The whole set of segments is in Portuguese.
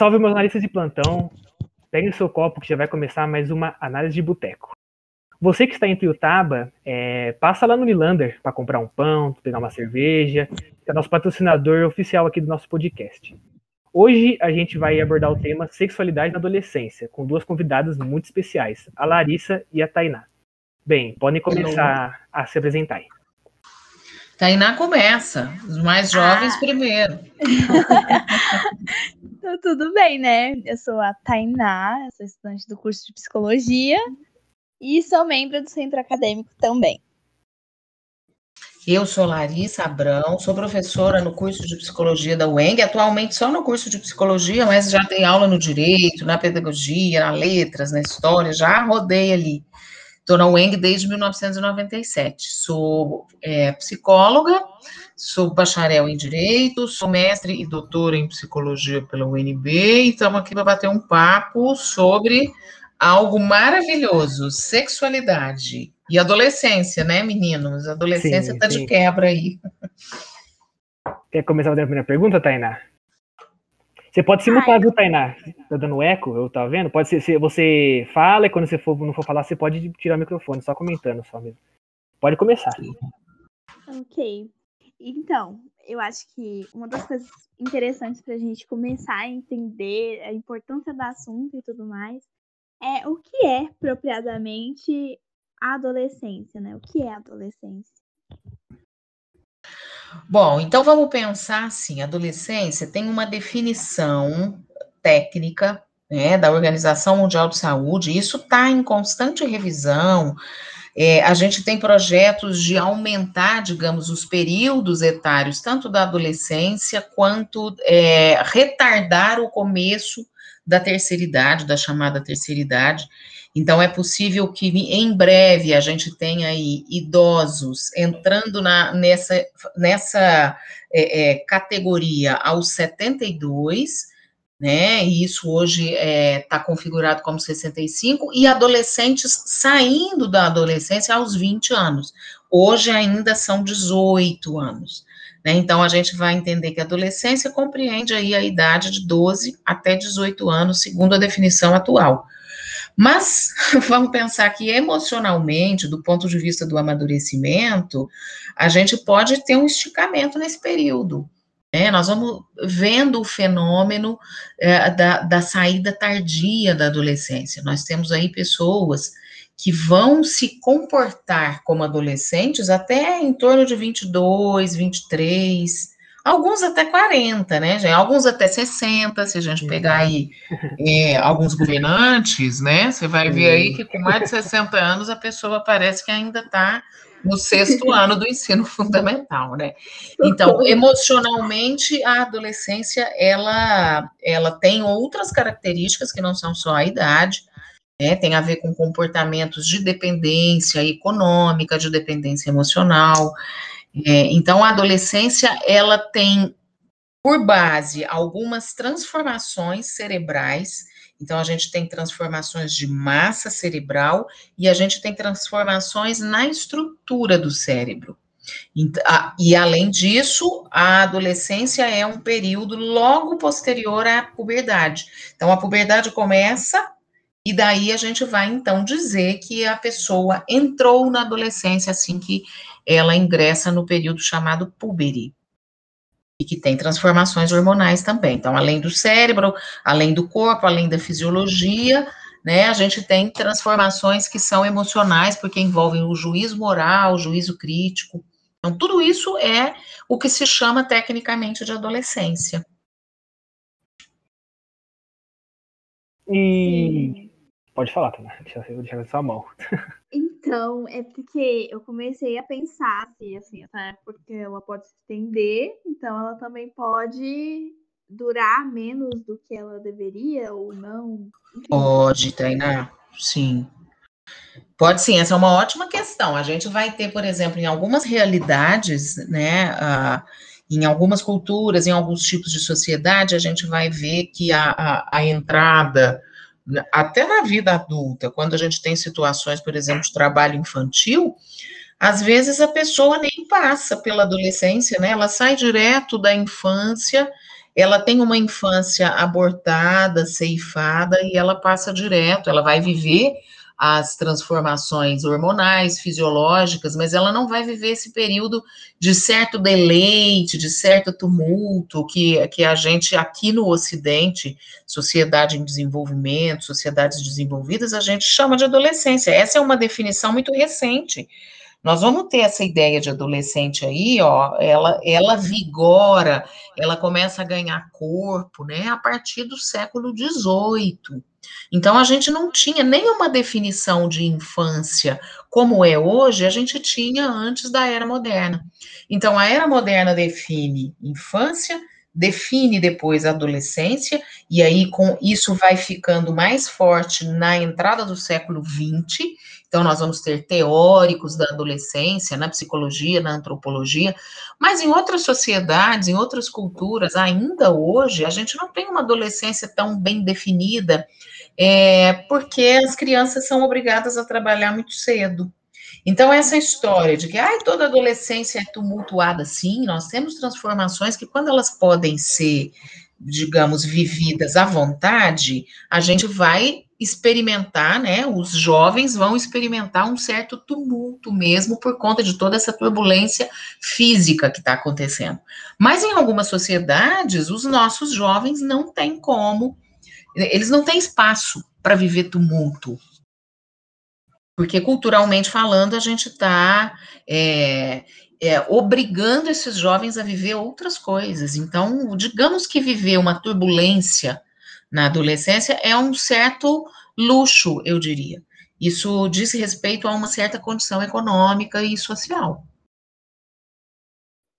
Salve meus analistas de plantão. Pegue o seu copo que já vai começar mais uma análise de boteco. Você que está em Piutaba, é, passa lá no Milander para comprar um pão, pegar uma cerveja, é nosso patrocinador oficial aqui do nosso podcast. Hoje a gente vai abordar o tema sexualidade na adolescência, com duas convidadas muito especiais, a Larissa e a Tainá. Bem, podem começar a se apresentar. Tainá começa, os mais jovens ah. primeiro. então, tudo bem, né? Eu sou a Tainá, sou estudante do curso de psicologia e sou membro do centro acadêmico também. Eu sou Larissa Abrão, sou professora no curso de psicologia da UENG, atualmente só no curso de psicologia, mas já dei aula no direito, na pedagogia, na letras, na história, já rodei ali. Estou na UENG desde 1997. Sou é, psicóloga, sou bacharel em direito, sou mestre e doutora em psicologia pela UNB e estamos aqui para bater um papo sobre algo maravilhoso, sexualidade. E adolescência, né, meninos? Adolescência está de quebra aí. Quer começar a fazer a primeira pergunta, Tainá? Você pode se mutar, viu, Tainá? Tá dando eco, eu tá vendo? Pode ser, você fala e quando você for, não for falar, você pode tirar o microfone, só comentando só mesmo. Pode começar. Ok. Então, eu acho que uma das coisas interessantes para a gente começar a entender a importância do assunto e tudo mais é o que é propriamente a adolescência, né? O que é a adolescência? Bom, então vamos pensar assim: adolescência tem uma definição técnica né, da Organização Mundial de Saúde, isso está em constante revisão. É, a gente tem projetos de aumentar, digamos, os períodos etários, tanto da adolescência quanto é, retardar o começo da terceira idade, da chamada terceira idade. Então, é possível que em breve a gente tenha aí idosos entrando na, nessa, nessa é, é, categoria aos 72, né? E isso hoje está é, tá configurado como 65, e adolescentes saindo da adolescência aos 20 anos. Hoje ainda são 18 anos. Né? Então, a gente vai entender que a adolescência compreende aí a idade de 12 até 18 anos, segundo a definição atual. Mas vamos pensar que emocionalmente, do ponto de vista do amadurecimento, a gente pode ter um esticamento nesse período. Né? Nós vamos vendo o fenômeno é, da, da saída tardia da adolescência. Nós temos aí pessoas que vão se comportar como adolescentes até em torno de 22, 23, Alguns até 40, né, gente? Alguns até 60, se a gente pegar aí é, alguns governantes, né? Você vai ver aí que com mais de 60 anos a pessoa parece que ainda está no sexto ano do ensino fundamental, né? Então, emocionalmente, a adolescência, ela, ela tem outras características que não são só a idade, né? Tem a ver com comportamentos de dependência econômica, de dependência emocional, é, então, a adolescência, ela tem por base algumas transformações cerebrais. Então, a gente tem transformações de massa cerebral e a gente tem transformações na estrutura do cérebro. E, além disso, a adolescência é um período logo posterior à puberdade. Então, a puberdade começa e daí a gente vai então dizer que a pessoa entrou na adolescência assim que ela ingressa no período chamado púbere, e que tem transformações hormonais também. Então, além do cérebro, além do corpo, além da fisiologia, né, a gente tem transformações que são emocionais, porque envolvem o juízo moral, o juízo crítico. Então, tudo isso é o que se chama tecnicamente de adolescência. E Pode falar, Tana. Deixa eu deixar na sua mão. Então, é porque eu comecei a pensar assim, assim, tá? porque ela pode se estender, então ela também pode durar menos do que ela deveria ou não. Enfim. Pode, Tainá, sim. Pode sim, essa é uma ótima questão. A gente vai ter, por exemplo, em algumas realidades, né, uh, em algumas culturas, em alguns tipos de sociedade, a gente vai ver que a, a, a entrada até na vida adulta, quando a gente tem situações, por exemplo, de trabalho infantil, às vezes a pessoa nem passa pela adolescência, né? Ela sai direto da infância ela tem uma infância abortada, ceifada, e ela passa direto, ela vai viver as transformações hormonais, fisiológicas, mas ela não vai viver esse período de certo deleite, de certo tumulto que, que a gente aqui no Ocidente, sociedade em desenvolvimento, sociedades desenvolvidas, a gente chama de adolescência. Essa é uma definição muito recente. Nós vamos ter essa ideia de adolescente aí, ó, ela, ela vigora, ela começa a ganhar corpo, né, a partir do século XVIII. Então, a gente não tinha nenhuma definição de infância como é hoje, a gente tinha antes da era moderna. Então, a era moderna define infância, define depois a adolescência, e aí com isso vai ficando mais forte na entrada do século XX. Então, nós vamos ter teóricos da adolescência na psicologia, na antropologia, mas em outras sociedades, em outras culturas, ainda hoje, a gente não tem uma adolescência tão bem definida é, porque as crianças são obrigadas a trabalhar muito cedo. Então, essa história de que ai, toda adolescência é tumultuada, sim, nós temos transformações que, quando elas podem ser, digamos, vividas à vontade, a gente vai experimentar, né? Os jovens vão experimentar um certo tumulto mesmo por conta de toda essa turbulência física que está acontecendo. Mas em algumas sociedades, os nossos jovens não têm como eles não têm espaço para viver tumulto. Porque culturalmente falando, a gente está é, é, obrigando esses jovens a viver outras coisas. Então, digamos que viver uma turbulência na adolescência é um certo luxo, eu diria. Isso diz respeito a uma certa condição econômica e social.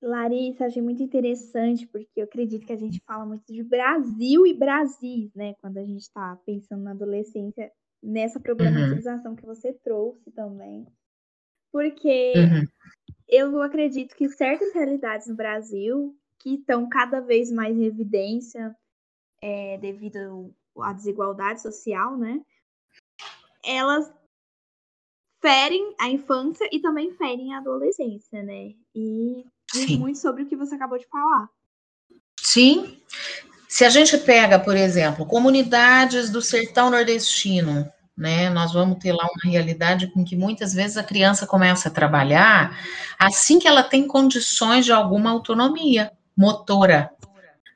Larissa, achei muito interessante, porque eu acredito que a gente fala muito de Brasil e Brasis, né? Quando a gente está pensando na adolescência, nessa problematização uhum. que você trouxe também. Porque uhum. eu acredito que certas realidades no Brasil, que estão cada vez mais em evidência é, devido à desigualdade social, né? Elas ferem a infância e também ferem a adolescência, né? E diz Sim. muito sobre o que você acabou de falar. Sim. Se a gente pega, por exemplo, comunidades do sertão nordestino, né? Nós vamos ter lá uma realidade com que muitas vezes a criança começa a trabalhar assim que ela tem condições de alguma autonomia motora.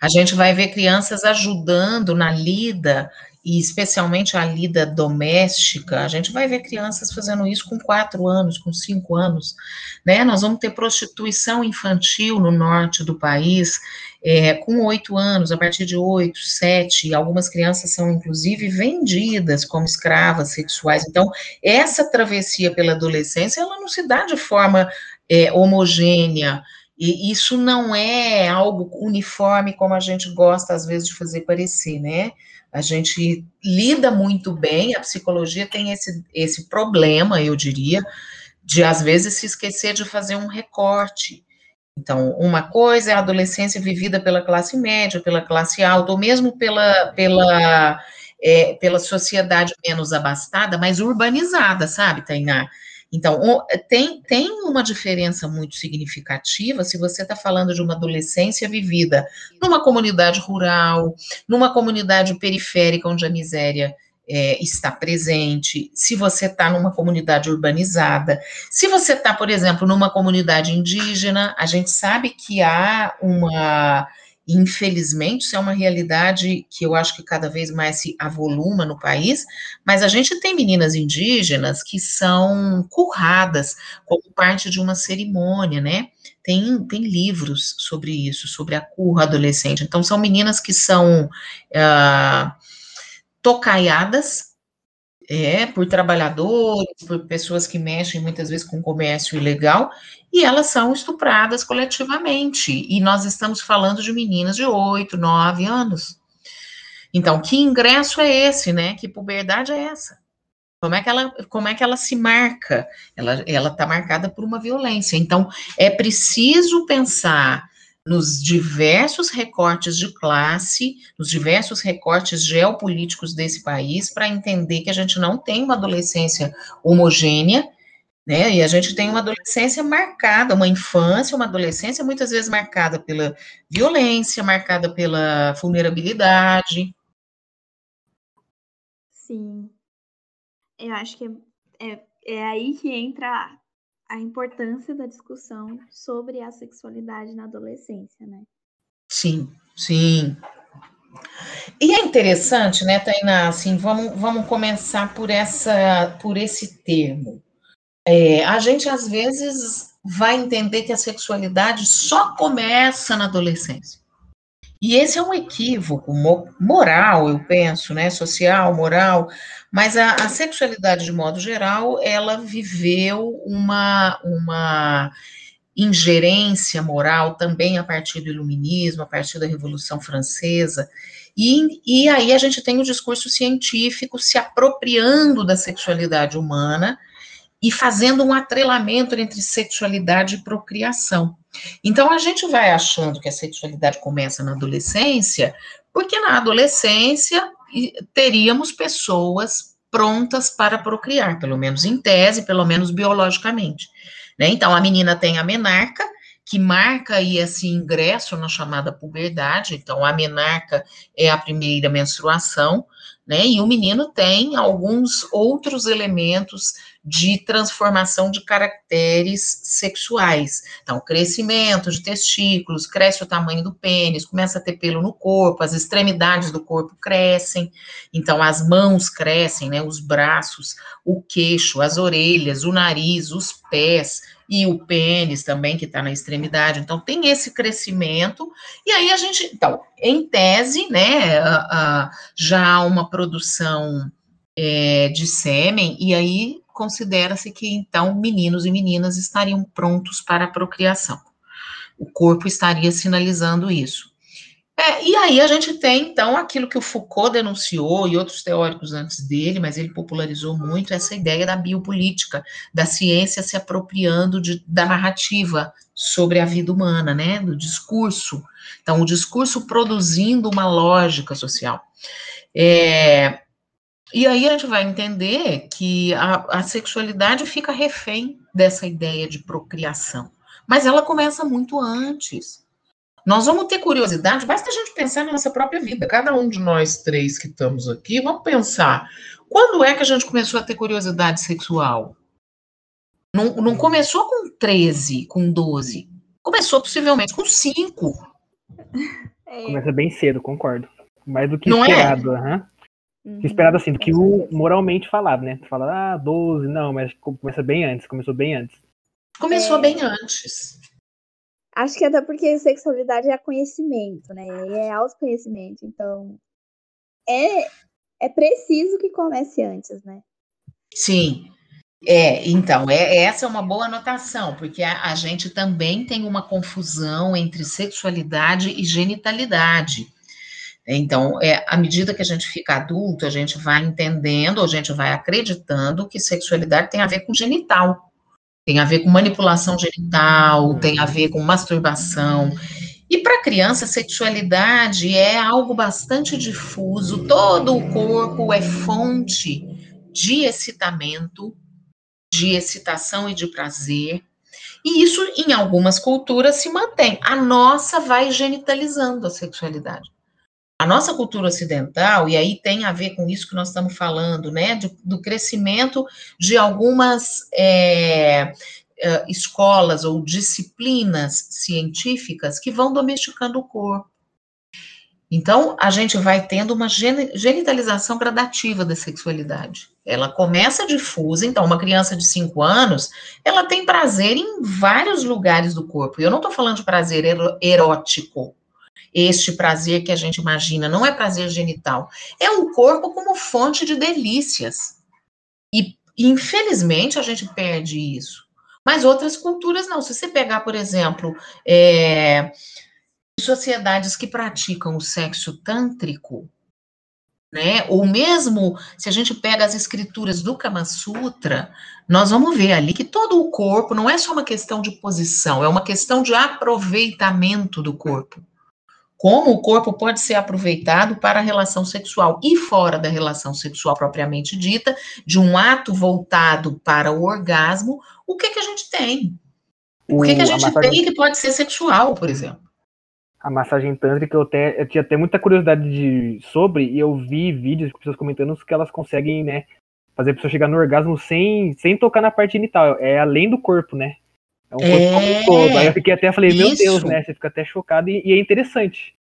A gente vai ver crianças ajudando na lida e especialmente a lida doméstica, a gente vai ver crianças fazendo isso com quatro anos, com cinco anos, né? Nós vamos ter prostituição infantil no norte do país é, com oito anos, a partir de oito, sete, algumas crianças são inclusive vendidas como escravas sexuais. Então, essa travessia pela adolescência, ela não se dá de forma é, homogênea. E isso não é algo uniforme como a gente gosta às vezes de fazer parecer, né? A gente lida muito bem, a psicologia tem esse, esse problema, eu diria, de às vezes se esquecer de fazer um recorte. Então, uma coisa é a adolescência vivida pela classe média, pela classe alta, ou mesmo pela, pela, é, pela sociedade menos abastada, mas urbanizada, sabe, Tainá? Então, tem, tem uma diferença muito significativa se você está falando de uma adolescência vivida numa comunidade rural, numa comunidade periférica onde a miséria é, está presente, se você está numa comunidade urbanizada, se você está, por exemplo, numa comunidade indígena, a gente sabe que há uma Infelizmente, isso é uma realidade que eu acho que cada vez mais se avoluma no país, mas a gente tem meninas indígenas que são curradas como parte de uma cerimônia, né? Tem, tem livros sobre isso, sobre a curra adolescente. Então, são meninas que são uh, tocaiadas é, por trabalhadores, por pessoas que mexem muitas vezes com comércio ilegal, e elas são estupradas coletivamente. E nós estamos falando de meninas de 8, 9 anos. Então, que ingresso é esse, né? Que puberdade é essa? Como é que ela, como é que ela se marca? Ela está marcada por uma violência. Então, é preciso pensar nos diversos recortes de classe, nos diversos recortes geopolíticos desse país, para entender que a gente não tem uma adolescência homogênea Né? E a gente tem uma adolescência marcada, uma infância, uma adolescência muitas vezes marcada pela violência, marcada pela vulnerabilidade. Sim. Eu acho que é, é, é aí que entra a importância da discussão sobre a sexualidade na adolescência, né? Sim, sim. E é interessante, né, Tainá, assim, vamos, vamos começar por, essa, por esse termo. É, a gente, às vezes, vai entender que a sexualidade só começa na adolescência. E esse é um equívoco moral, eu penso, né, social, moral, mas a, a sexualidade, de modo geral, ela viveu uma, uma ingerência moral também a partir do iluminismo, a partir da Revolução Francesa, e, e aí a gente tem o discurso científico se apropriando da sexualidade humana e fazendo um atrelamento entre sexualidade e procriação. Então a gente vai achando que a sexualidade começa na adolescência, porque na adolescência teríamos pessoas prontas para procriar, pelo menos em tese, pelo menos biologicamente. Né? Então, a menina tem a menarca, que marca aí esse ingresso na chamada puberdade. Então, a menarca é a primeira menstruação, né? E o menino tem alguns outros elementos de transformação de caracteres sexuais. Então, crescimento de testículos, cresce o tamanho do pênis, começa a ter pelo no corpo, as extremidades do corpo crescem, então as mãos crescem, né? Os braços, o queixo, as orelhas, o nariz, os pés, e o pênis também, que está na extremidade. Então, tem esse crescimento, e aí a gente, então, em tese, né, já há uma produção é, de sêmen, e aí considera-se que, então, meninos e meninas estariam prontos para a procriação. O corpo estaria sinalizando isso. É, e aí a gente tem, então, aquilo que o Foucault denunciou e outros teóricos antes dele, mas ele popularizou muito essa ideia da biopolítica, da ciência se apropriando de, da narrativa sobre a vida humana, né, do discurso. Então, o discurso produzindo uma lógica social. É, e aí a gente vai entender que a, a sexualidade fica refém dessa ideia de procriação, mas ela começa muito antes. Nós vamos ter curiosidade, basta a gente pensar na nossa própria vida. Cada um de nós três que estamos aqui, vamos pensar. Quando é que a gente começou a ter curiosidade sexual? Não, não começou com 13, com 12. Começou possivelmente com 5. É. Começa bem cedo, concordo. Mais do que não é? esperado. É? Uhum. Esperado assim, do que o moralmente falado, né? Fala, ah, 12, não, mas começa bem antes, começou bem antes. Começou é... bem antes. Acho que até porque sexualidade é conhecimento, né? É autoconhecimento. Então, é, é preciso que comece antes, né? Sim. É, então, é, essa é uma boa anotação, porque a, a gente também tem uma confusão entre sexualidade e genitalidade. Então, é, à medida que a gente fica adulto, a gente vai entendendo, a gente vai acreditando que sexualidade tem a ver com genital tem a ver com manipulação genital, uhum. tem a ver com masturbação. E para criança, sexualidade é algo bastante difuso, todo o corpo é fonte de excitamento, de excitação e de prazer. E isso, em algumas culturas, se mantém. A nossa vai genitalizando a sexualidade. A nossa cultura ocidental, e aí tem a ver com isso que nós estamos falando, né, do, do crescimento de algumas é, é, escolas ou disciplinas científicas que vão domesticando o corpo. Então, a gente vai tendo uma genitalização gradativa da sexualidade. Ela começa difusa, então, uma criança de 5 anos, ela tem prazer em vários lugares do corpo. Eu não estou falando de prazer erótico, este prazer que a gente imagina, não é prazer genital, é o corpo como fonte de delícias. E, infelizmente, a gente perde isso. Mas outras culturas não. Se você pegar, por exemplo, é, sociedades que praticam o sexo tântrico, né? Ou mesmo se a gente pega as escrituras do Kama Sutra, nós vamos ver ali que todo o corpo não é só uma questão de posição, é uma questão de aproveitamento do corpo como o corpo pode ser aproveitado para a relação sexual e fora da relação sexual propriamente dita, de um ato voltado para o orgasmo, o que, que a gente tem. O, o que, que a gente a massagem... tem que pode ser sexual, por exemplo. A massagem tântrica eu, eu tinha até muita curiosidade de, sobre, e eu vi vídeos de pessoas comentando que elas conseguem, né, fazer a pessoa chegar no orgasmo sem, sem tocar na parte genital. É além do corpo, né? É um é... todo. Aí eu fiquei até, falei, meu Isso. Deus, né? Você fica até chocado e, e é interessante.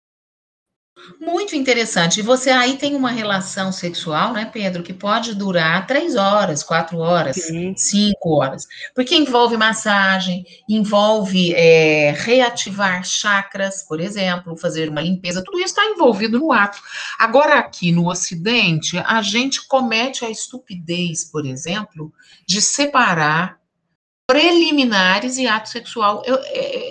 Muito interessante. E você aí tem uma relação sexual, né, Pedro, que pode durar três horas, quatro horas, Sim. cinco horas, porque envolve massagem, envolve é, reativar chakras, por exemplo, fazer uma limpeza, tudo isso está envolvido no ato. Agora, aqui no Ocidente, a gente comete a estupidez, por exemplo, de separar preliminares e ato sexual. Eu,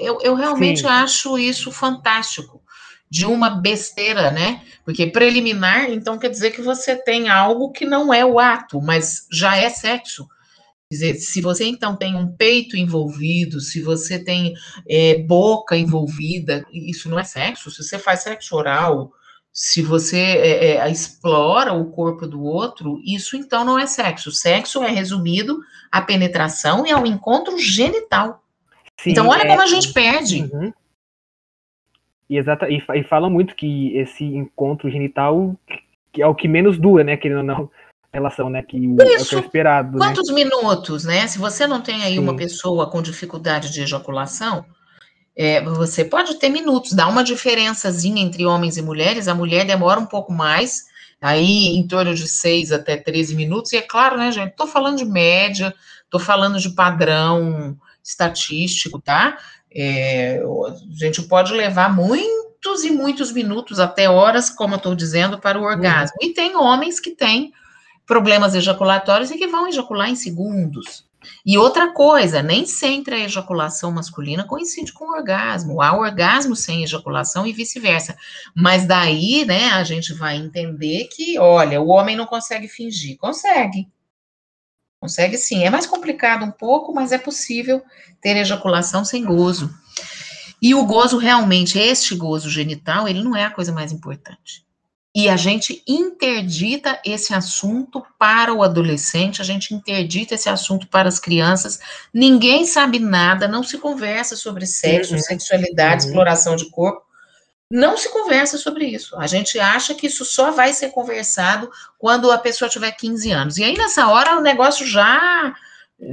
eu, eu realmente Sim. acho isso fantástico de uma besteira, né? Porque preliminar, então quer dizer que você tem algo que não é o ato, mas já é sexo. Quer dizer, se você então tem um peito envolvido, se você tem é, boca envolvida, isso não é sexo. Se você faz sexo oral, se você é, é, explora o corpo do outro, isso então não é sexo. Sexo é resumido à penetração e ao encontro genital. Sim, então, olha como a gente perde. Uhum. E, exata, e, e falam muito que esse encontro genital que é o que menos dura, né? Querendo ou não, relação, né? Que o, Isso. é o é esperado. Né? Quantos né? minutos, né? Se você não tem aí Sim. uma pessoa com dificuldade de ejaculação, é, você pode ter minutos, dá uma diferençazinha entre homens e mulheres, a mulher demora um pouco mais, aí em torno de 6 até 13 minutos, e é claro, né, gente, tô falando de média, tô falando de padrão estatístico, tá? É, a gente pode levar muitos e muitos minutos, até horas, como eu estou dizendo, para o orgasmo. Uhum. E tem homens que têm problemas ejaculatórios e que vão ejacular em segundos. E outra coisa, nem sempre a ejaculação masculina coincide com o orgasmo. Há orgasmo sem ejaculação e vice-versa. Mas daí, né, a gente vai entender que, olha, o homem não consegue fingir. Consegue. Consegue sim. É mais complicado um pouco, mas é possível ter ejaculação sem gozo. E o gozo realmente, este gozo genital, ele não é a coisa mais importante. E a gente interdita esse assunto para o adolescente, a gente interdita esse assunto para as crianças. Ninguém sabe nada, não se conversa sobre sexo, uhum. sexualidade, uhum. exploração de corpo não se conversa sobre isso. A gente acha que isso só vai ser conversado quando a pessoa tiver 15 anos. E aí, nessa hora, o negócio já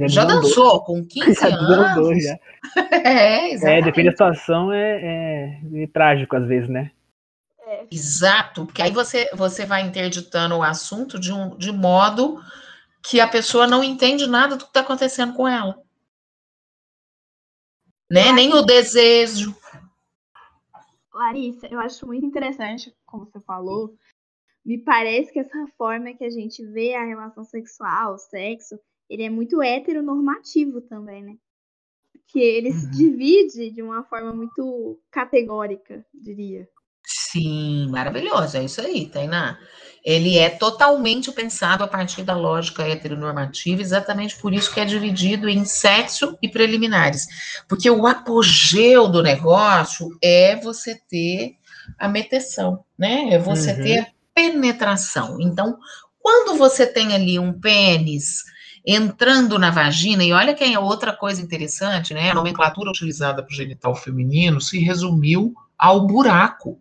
já, dançou com 15 já anos. já. é, exatamente. É, depende da situação, é, é, é, trágico às vezes, né? É. Exato, porque aí você, você vai interditando o assunto de, um, de modo que a pessoa não entende nada do que está acontecendo com ela. Né? Nem o desejo, Larissa, eu acho muito interessante, como você falou. Me parece que essa forma que a gente vê a relação sexual, o sexo, ele é muito heteronormativo também, né? Que ele uhum. se divide de uma forma muito categórica, diria. Sim, maravilhoso, é isso aí, Tainá. Ele é totalmente pensado a partir da lógica heteronormativa, exatamente por isso que é dividido em sexo e preliminares. Porque o apogeu do negócio é você ter a meteção, né? É você uhum. ter a penetração. Então, quando você tem ali um pênis entrando na vagina, e olha que é outra coisa interessante, né? A nomenclatura utilizada para o genital feminino se resumiu ao buraco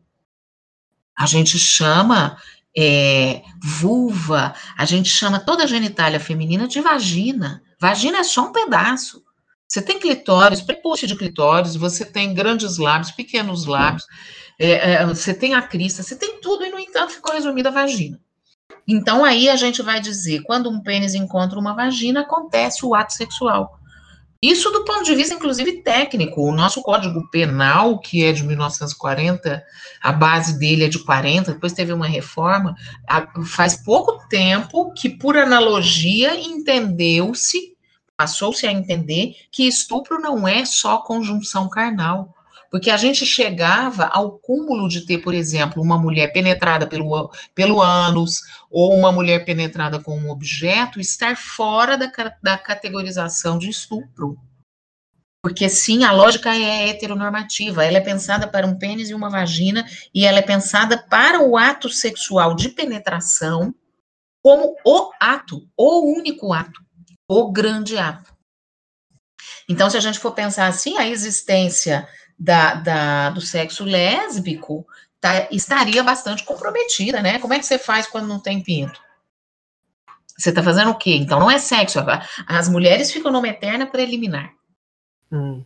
a gente chama é, vulva, a gente chama toda a genitália feminina de vagina. Vagina é só um pedaço. Você tem clitóris, prepúcio de clitóris, você tem grandes lábios, pequenos lábios, é, é, você tem a crista, você tem tudo e, no entanto, ficou resumida a vagina. Então, aí a gente vai dizer, quando um pênis encontra uma vagina, acontece o ato sexual. Isso do ponto de vista, inclusive, técnico. O nosso Código Penal, que é de 1940, a base dele é de 40, depois teve uma reforma, faz pouco tempo que, por analogia, entendeu-se, passou-se a entender que estupro não é só conjunção carnal. Porque a gente chegava ao cúmulo de ter, por exemplo, uma mulher penetrada pelo, pelo ânus ou uma mulher penetrada com um objeto estar fora da, da categorização de estupro. Porque sim, a lógica é heteronormativa, ela é pensada para um pênis e uma vagina, e ela é pensada para o ato sexual de penetração como o ato, o único ato, o grande ato. Então, se a gente for pensar assim, a existência da, da do sexo lésbico tá, estaria bastante comprometida, né? Como é que você faz quando não tem pinto? Você está fazendo o quê? Então, não é sexo. As mulheres ficam numa eterna preliminar. Hum.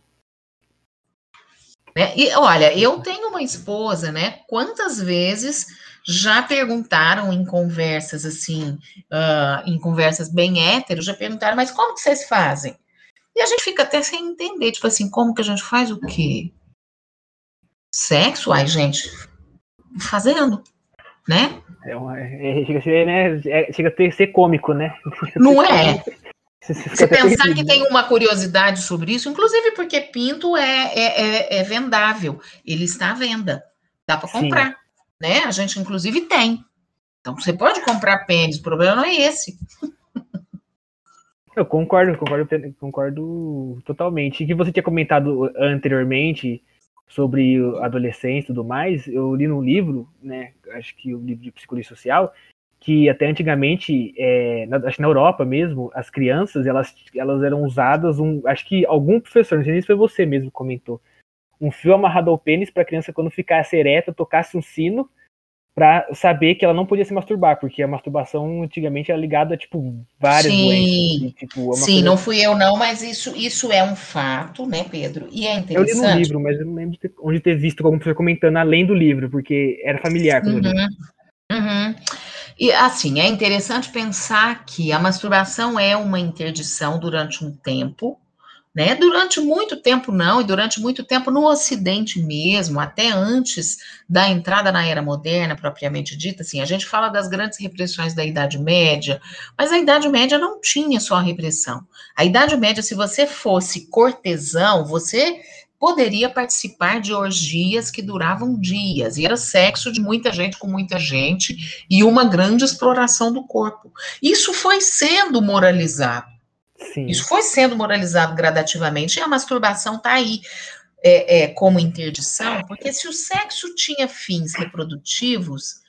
Né? E olha, eu tenho uma esposa, né? Quantas vezes já perguntaram em conversas assim, uh, em conversas bem héteros, já perguntaram, mas como que vocês fazem? E a gente fica até sem entender, tipo assim, como que a gente faz o quê? Sexo? Ai, gente, fazendo, né? É, uma, é, chega, a ser, né, é, chega a ter, ser cômico, né? Não é? Se pensar que tem uma curiosidade sobre isso, inclusive porque pinto é, é, é, é vendável, ele está à venda, dá para comprar, Sim. né? A gente inclusive tem. Então você pode comprar pênis, o problema não é esse. Eu concordo, concordo, concordo totalmente. E que você tinha comentado anteriormente sobre adolescência e tudo mais, eu li num livro, né? Acho que o um livro de psicologia social, que até antigamente, é, na, acho que na Europa mesmo, as crianças, elas, elas eram usadas, um, acho que algum professor, não sei se foi você mesmo comentou, um fio amarrado ao pênis para a criança, quando ficasse ereta, tocasse um sino, para saber que ela não podia se masturbar, porque a masturbação antigamente era ligada a, tipo, várias sim, doenças. Assim, tipo, sim, coisa... não fui eu não, mas isso, isso é um fato, né, Pedro? E é interessante. Eu li no livro, mas eu não lembro onde ter visto algum professor comentando além do livro, porque era familiar. Uhum, uhum. E assim, é interessante pensar que a masturbação é uma interdição durante um tempo, né? Durante muito tempo não, e durante muito tempo no Ocidente mesmo, até antes da entrada na era moderna propriamente dita, assim, a gente fala das grandes repressões da Idade Média, mas a Idade Média não tinha só repressão. A Idade Média, se você fosse cortesão, você poderia participar de orgias que duravam dias, e era sexo de muita gente com muita gente, e uma grande exploração do corpo. Isso foi sendo moralizado. Sim. Isso foi sendo moralizado gradativamente, e a masturbação está aí. É, é, como interdição, porque se o sexo tinha fins reprodutivos,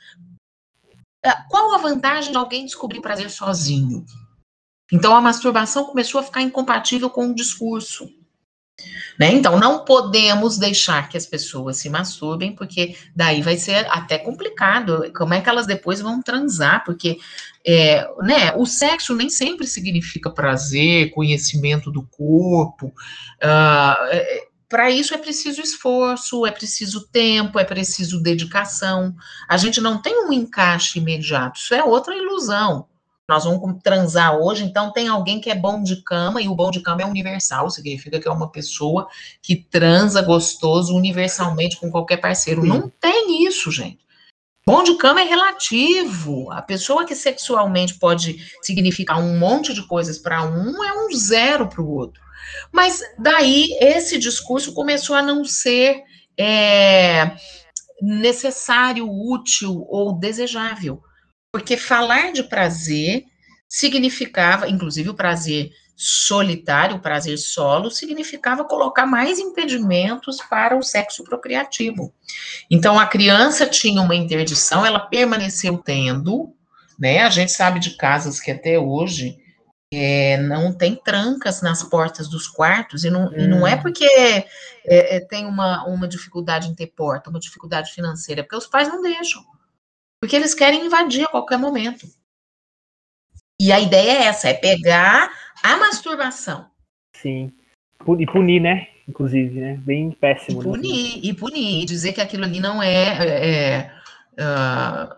qual a vantagem de alguém descobrir prazer sozinho? Então a masturbação começou a ficar incompatível com o discurso. Né? Então, não podemos deixar que as pessoas se masturbem, porque daí vai ser até complicado. Como é que elas depois vão transar? Porque é, né, o sexo nem sempre significa prazer, conhecimento do corpo. Uh, é, Para isso é preciso esforço, é preciso tempo, é preciso dedicação. A gente não tem um encaixe imediato, isso é outra ilusão nós vamos transar hoje, então tem alguém que é bom de cama, e o bom de cama é universal, significa que é uma pessoa que transa gostoso universalmente com qualquer parceiro. Sim. Não tem isso, gente. Bom de cama é relativo. A pessoa que sexualmente pode significar um monte de coisas para um é um zero para o outro. Mas daí esse discurso começou a não ser é, necessário, útil ou desejável. Porque falar de prazer significava, inclusive o prazer solitário, o prazer solo, significava colocar mais impedimentos para o sexo procriativo. Então, a criança tinha uma interdição, ela permaneceu tendo, né? A gente sabe de casas que até hoje é, não tem trancas nas portas dos quartos, e não, hum. e não é hum. porque é, é, tem uma, uma dificuldade em ter porta, uma dificuldade financeira, é porque os pais não deixam. Porque eles querem invadir a qualquer momento. E a ideia é essa, é pegar a masturbação. Sim. E punir, né? Inclusive, né? Bem péssimo. E né? punir, né? e punir, e dizer que aquilo ali não é, é uh,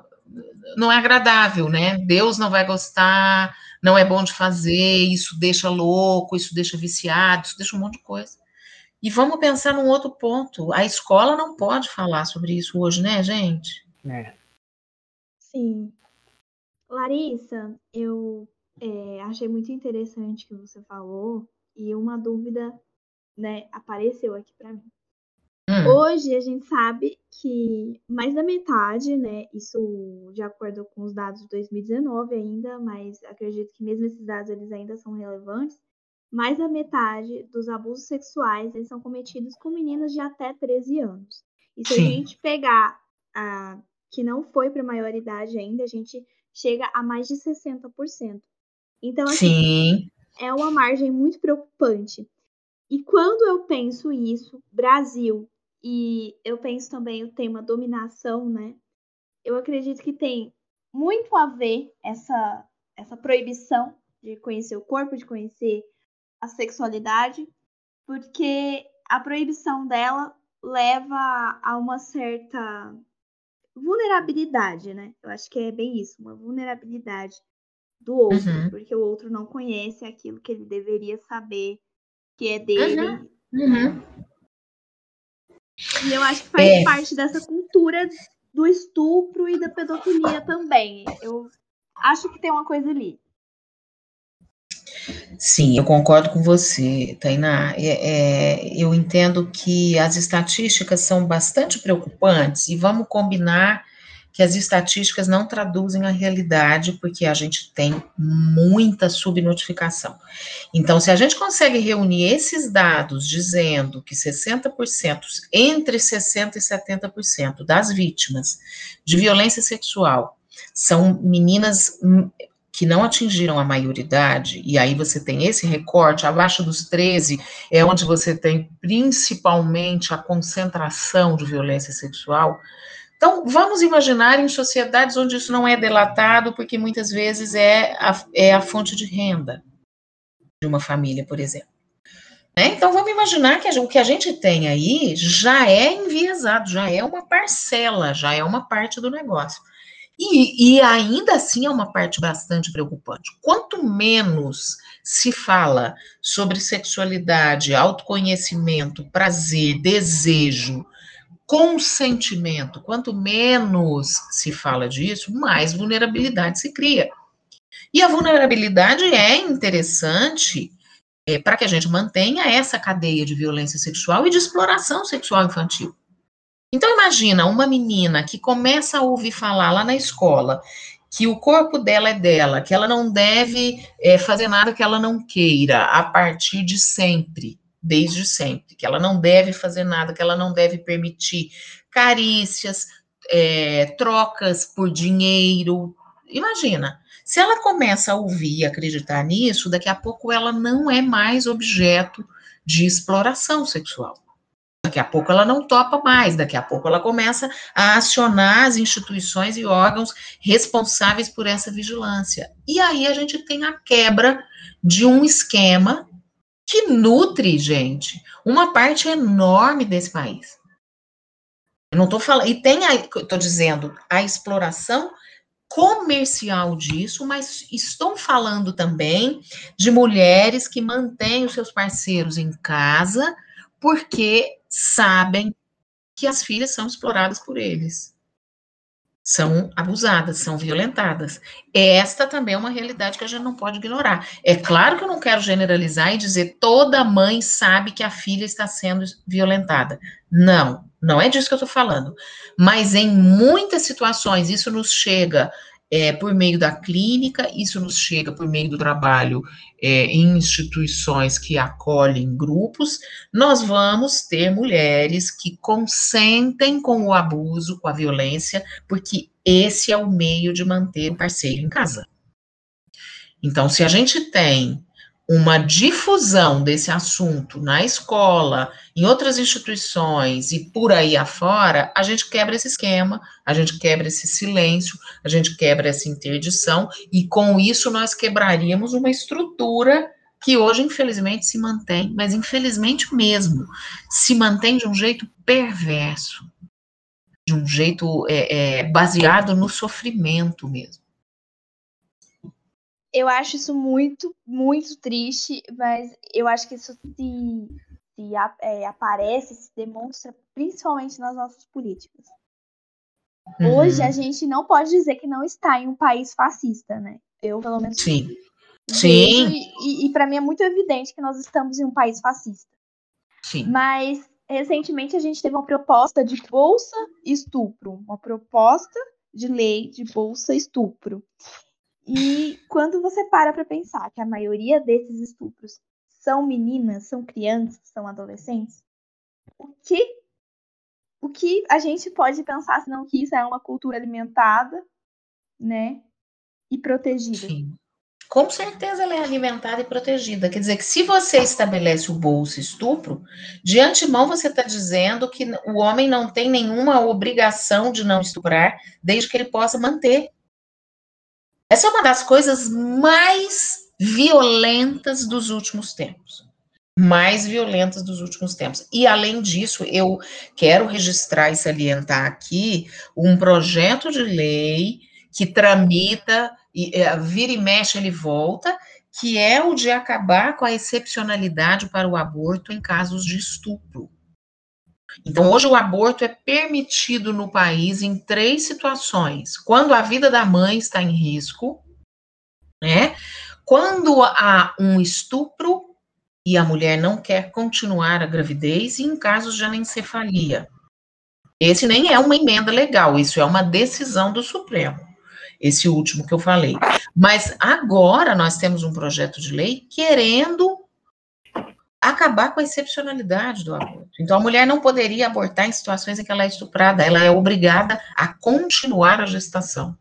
não é agradável, né? Deus não vai gostar, não é bom de fazer, isso deixa louco, isso deixa viciado, isso deixa um monte de coisa. E vamos pensar num outro ponto. A escola não pode falar sobre isso hoje, né, gente? É. Sim. Larissa, eu é, achei muito interessante o que você falou e uma dúvida, né, apareceu aqui para mim. Hum. Hoje a gente sabe que mais da metade, né, isso de acordo com os dados de 2019 ainda, mas acredito que mesmo esses dados eles ainda são relevantes, mais da metade dos abusos sexuais eles são cometidos com meninas de até 13 anos. E se Sim. a gente pegar a que não foi para maioridade ainda, a gente chega a mais de 60%. Então, assim, Sim. é uma margem muito preocupante. E quando eu penso isso, Brasil, e eu penso também o tema dominação, né? Eu acredito que tem muito a ver essa, essa proibição de conhecer o corpo, de conhecer a sexualidade, porque a proibição dela leva a uma certa vulnerabilidade, né? Eu acho que é bem isso, uma vulnerabilidade do outro, uhum. porque o outro não conhece aquilo que ele deveria saber que é dele. Uhum. Uhum. E eu acho que faz é. parte dessa cultura do estupro e da pedofilia também. Eu acho que tem uma coisa ali. Sim, eu concordo com você, Tainá. É, é, eu entendo que as estatísticas são bastante preocupantes e vamos combinar que as estatísticas não traduzem a realidade, porque a gente tem muita subnotificação. Então, se a gente consegue reunir esses dados dizendo que 60%, entre 60% e 70% das vítimas de violência sexual são meninas que não atingiram a maioridade, e aí você tem esse recorte, abaixo dos 13 é onde você tem principalmente a concentração de violência sexual. Então, vamos imaginar em sociedades onde isso não é delatado, porque muitas vezes é a, é a fonte de renda de uma família, por exemplo. Né? Então, vamos imaginar que a, o que a gente tem aí já é enviesado, já é uma parcela, já é uma parte do negócio. E, e, ainda assim é uma parte bastante preocupante. Quanto menos se fala sobre sexualidade, autoconhecimento, prazer, desejo, consentimento, quanto menos se fala disso, mais vulnerabilidade se cria. E a vulnerabilidade é interessante é, para que a gente mantenha essa cadeia de violência sexual e de exploração sexual infantil. Então, imagina uma menina que começa a ouvir falar lá na escola que o corpo dela é dela, que ela não deve é, fazer nada que ela não queira a partir de sempre, desde sempre, que ela não deve fazer nada, que ela não deve permitir carícias, é, trocas por dinheiro. Imagina, se ela começa a ouvir e acreditar nisso, daqui a pouco ela não é mais objeto de exploração sexual. Daqui a pouco ela não topa mais, daqui a pouco ela começa a acionar as instituições e órgãos responsáveis por essa vigilância. E aí a gente tem a quebra de um esquema que nutre, gente, uma parte enorme desse país. Eu não estou falando, e tem, estou dizendo, a exploração comercial disso, mas estou falando também de mulheres que mantêm os seus parceiros em casa porque sabem que as filhas são exploradas por eles. São abusadas, são violentadas. Esta também é uma realidade que a gente não pode ignorar. É claro que eu não quero generalizar e dizer toda mãe sabe que a filha está sendo violentada. Não, não é disso que eu estou falando. Mas em muitas situações isso nos chega é, por meio da clínica, isso nos chega por meio do trabalho é, em instituições que acolhem grupos, nós vamos ter mulheres que consentem com o abuso, com a violência, porque esse é o meio de manter o parceiro em casa. Então, se a gente tem uma difusão desse assunto na escola, em outras instituições e por aí afora, a gente quebra esse esquema, a gente quebra esse silêncio, a gente quebra essa interdição, e com isso nós quebraríamos uma estrutura que hoje, infelizmente, se mantém, mas infelizmente mesmo, se mantém de um jeito perverso, de um jeito é, é, baseado no sofrimento mesmo eu acho isso muito, muito triste, mas eu acho que isso se, se é, aparece, se demonstra principalmente nas nossas políticas. Uhum. Hoje a gente não pode dizer que não está em um país fascista, né? Eu, pelo menos. Sim. Sim. E, e para mim é muito evidente que nós estamos em um país fascista. Sim. Mas recentemente a gente teve uma proposta de bolsa estupro, uma proposta de lei de bolsa estupro. E quando você para para pensar que a maioria desses estupros são meninas, são crianças, são adolescentes, o que o que a gente pode pensar senão que isso é uma cultura alimentada, né, e protegida? Sim. com certeza ela é alimentada e protegida. Quer dizer que se você estabelece o bolso estupro, de antemão você está dizendo que o homem não tem nenhuma obrigação de não estuprar, desde que ele possa manter. Essa é uma das coisas mais violentas dos últimos tempos. Mais violentas dos últimos tempos. E, além disso, eu quero registrar e salientar aqui um projeto de lei que tramita e é, vira e mexe ele volta, que é o de acabar com a excepcionalidade para o aborto em casos de estupro. Então, hoje o aborto é permitido no país em três situações: quando a vida da mãe está em risco, né? Quando há um estupro e a mulher não quer continuar a gravidez, e em casos de anencefalia. Esse nem é uma emenda legal, isso é uma decisão do Supremo esse último que eu falei. Mas agora nós temos um projeto de lei querendo acabar com a excepcionalidade do aborto. Então a mulher não poderia abortar em situações em que ela é estuprada, ela é obrigada a continuar a gestação.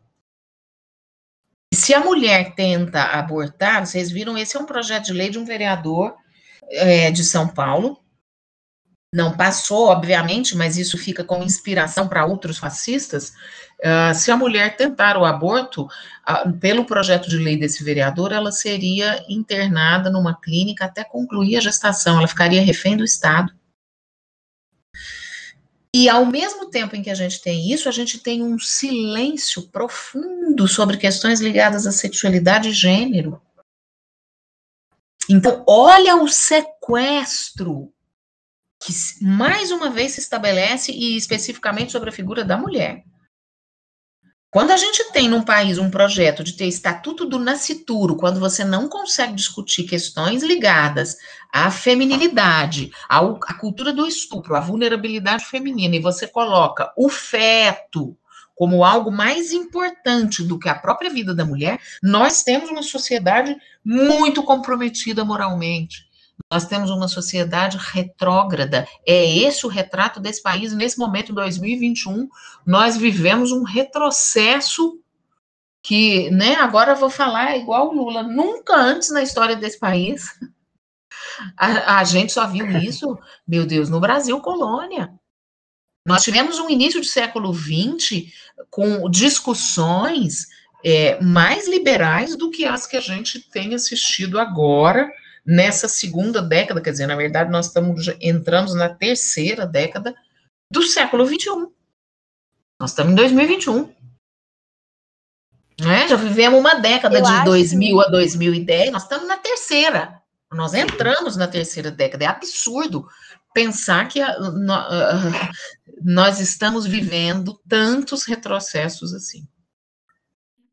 E se a mulher tenta abortar, vocês viram, esse é um projeto de lei de um vereador é, de São Paulo, não passou, obviamente, mas isso fica como inspiração para outros fascistas. Uh, se a mulher tentar o aborto, uh, pelo projeto de lei desse vereador, ela seria internada numa clínica até concluir a gestação, ela ficaria refém do Estado. E ao mesmo tempo em que a gente tem isso, a gente tem um silêncio profundo sobre questões ligadas à sexualidade e gênero. Então, olha o sequestro que mais uma vez se estabelece e especificamente sobre a figura da mulher. Quando a gente tem num país um projeto de ter estatuto do nascituro, quando você não consegue discutir questões ligadas à feminilidade, ao, à cultura do estupro, à vulnerabilidade feminina, e você coloca o feto como algo mais importante do que a própria vida da mulher, nós temos uma sociedade muito comprometida moralmente. Nós temos uma sociedade retrógrada. É esse o retrato desse país nesse momento, em 2021. Nós vivemos um retrocesso que, né, agora vou falar igual o Lula, nunca antes na história desse país. A, a gente só viu isso, meu Deus, no Brasil colônia. Nós tivemos um início de século XX com discussões é, mais liberais do que as que a gente tem assistido agora nessa segunda década, quer dizer, na verdade, nós estamos entramos na terceira década do século XXI. Nós estamos em 2021. Né? Já vivemos uma década Eu de 2000 que... a 2010, nós estamos na terceira. Nós entramos na terceira década. É absurdo pensar que a, a, a, nós estamos vivendo tantos retrocessos assim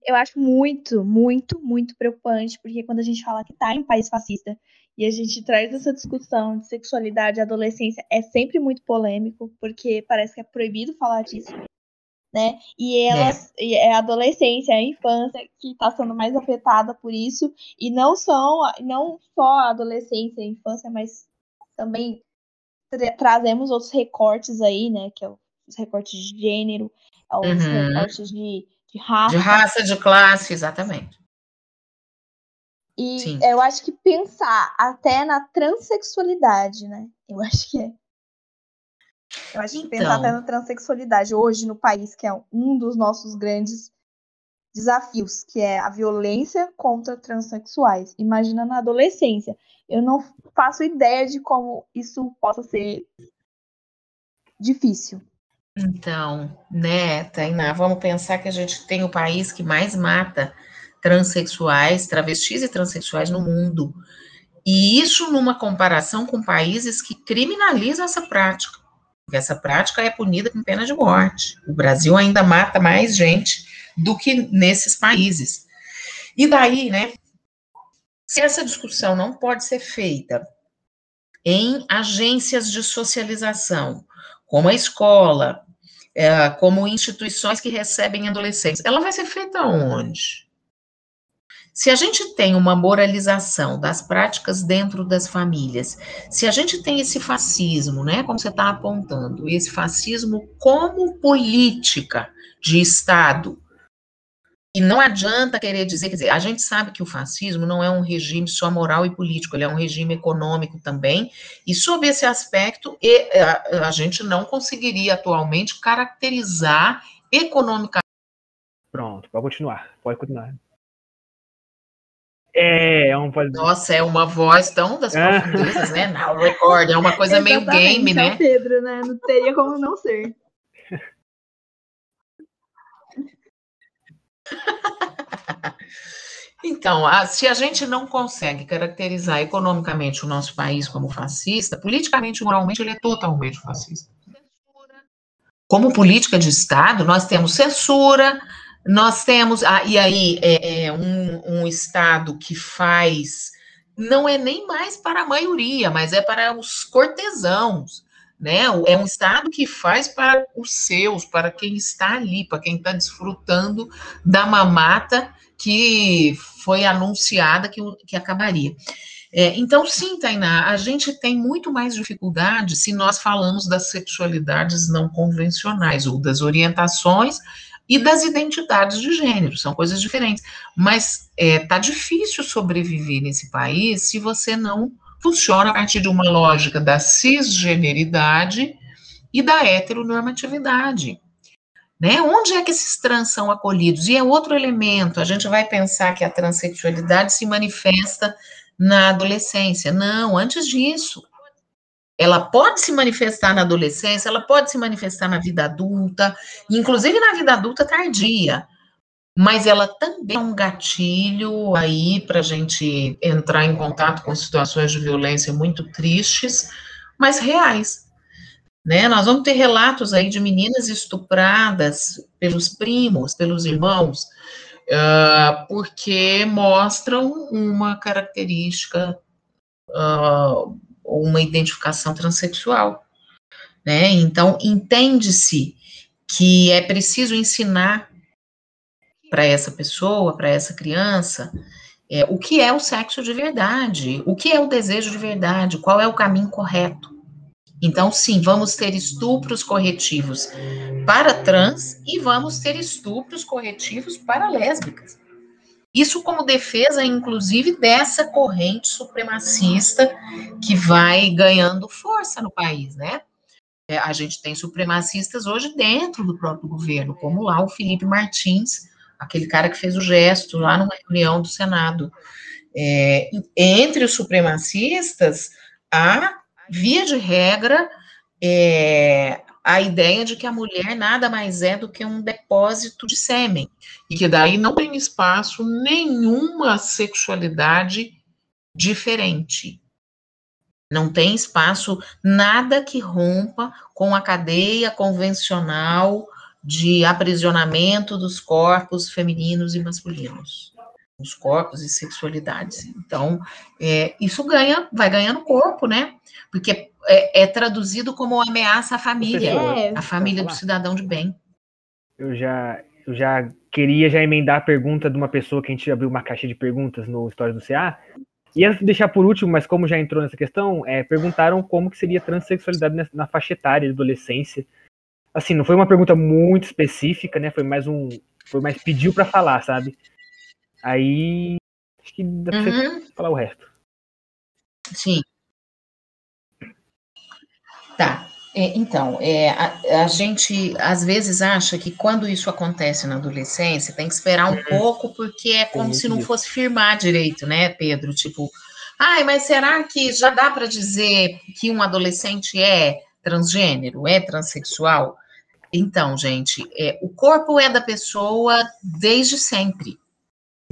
eu acho muito, muito, muito preocupante, porque quando a gente fala que está em um país fascista e a gente traz essa discussão de sexualidade e adolescência, é sempre muito polêmico, porque parece que é proibido falar disso. Né? E elas, é. E é a adolescência, a infância que está sendo mais afetada por isso, e não só, não só a adolescência e a infância, mas também tra trazemos outros recortes aí, né? Que é os recortes de gênero, os uhum. recortes de de raça. De raça, de classe, exatamente. E Sim. eu acho que pensar até na transexualidade, né? Eu acho que é. Eu acho então... que pensar até então. na transexualidade hoje no país, que é um dos nossos grandes desafios, que é a violência contra transexuais. Imagina na adolescência. Eu não faço ideia de como isso possa ser difícil. Então, né, Tainá, vamos pensar que a gente tem o país que mais mata transexuais, travestis e transexuais no mundo. E isso numa comparação com países que criminalizam essa prática. Porque essa prática é punida com pena de morte. O Brasil ainda mata mais gente do que nesses países. E daí, né, se essa discussão não pode ser feita em agências de socialização, como a escola, é, como instituições que recebem adolescentes, ela vai ser feita onde? Se a gente tem uma moralização das práticas dentro das famílias, se a gente tem esse fascismo, né, como você está apontando, esse fascismo como política de Estado, E não adianta querer dizer, quer dizer, a gente sabe que o fascismo não é um regime só moral e político, ele é um regime econômico também, e sob esse aspecto, a, a gente não conseguiria atualmente caracterizar economicamente. Pronto, pode continuar, pode continuar. É, é um... Nossa, é uma voz tão das é. profundezas, né? Now record, é uma coisa meio game, né? É Pedro, né? Não teria como não ser. Então, a, se a gente não consegue caracterizar economicamente o nosso país como fascista, politicamente e moralmente ele é totalmente fascista. Como política de Estado, nós temos censura, nós temos, ah, e aí, é, é um, um Estado que faz, não é nem mais para a maioria, mas é para os cortesãos, né? É um Estado que faz para os seus, para quem está ali, para quem está desfrutando da mamata que foi anunciada que, que acabaria. É, então, sim, Tainá, a gente tem muito mais dificuldade se nós falamos das sexualidades não convencionais, ou das orientações e das identidades de gênero, são coisas diferentes. Mas é, tá difícil sobreviver nesse país se você não funciona a partir de uma lógica da cisgeneridade e da heteronormatividade. Né? Onde é que esses trans são acolhidos? E é outro elemento, a gente vai pensar que a transexualidade se manifesta na adolescência. Não, antes disso. Ela pode se manifestar na adolescência, ela pode se manifestar na vida adulta, inclusive na vida adulta tardia mas ela também é um gatilho aí para a gente entrar em contato com situações de violência muito tristes, mas reais. Né? Nós vamos ter relatos aí de meninas estupradas pelos primos, pelos irmãos, uh, porque mostram uma característica, uh, uma identificação transexual. Né? Então, entende-se que é preciso ensinar para essa pessoa, para essa criança, é, o que é o sexo de verdade, o que é o desejo de verdade, qual é o caminho correto. Então, sim, vamos ter estupros corretivos para trans e vamos ter estupros corretivos para lésbicas. Isso como defesa, inclusive, dessa corrente supremacista que vai ganhando força no país, né? É, a gente tem supremacistas hoje dentro do próprio governo, como lá o Felipe Martins, aquele cara que fez o gesto lá numa reunião do Senado. É, entre os supremacistas, há, via de regra, é, a ideia de que a mulher nada mais é do que um depósito de sêmen, e que daí não tem espaço nenhuma sexualidade diferente. Não tem espaço nada que rompa com a cadeia convencional de aprisionamento dos corpos femininos e masculinos, os corpos e sexualidades. Então, é, isso ganha, vai ganhando corpo, né? Porque é, é traduzido como ameaça à família, é. a família do cidadão de bem. Eu já, eu já queria já emendar a pergunta de uma pessoa que a gente abriu uma caixa de perguntas no História do CA. Ia deixar por último, mas como já entrou nessa questão, é, perguntaram como que seria a transexualidade na, na faixa etária de adolescência assim, não foi uma pergunta muito específica, né? Foi mais um. Foi mais pediu para falar, sabe? Aí. Acho que dá pra uhum. você falar o resto. Sim. Tá. É, então, é, a, a, gente às vezes acha que quando isso acontece na adolescência, tem que esperar um uhum. pouco, porque é como se não fosse firmar direito, né, Pedro? Tipo, ai, mas será que já dá para dizer que um adolescente é transgênero, é transexual? Então, gente, é, o corpo é da pessoa desde sempre.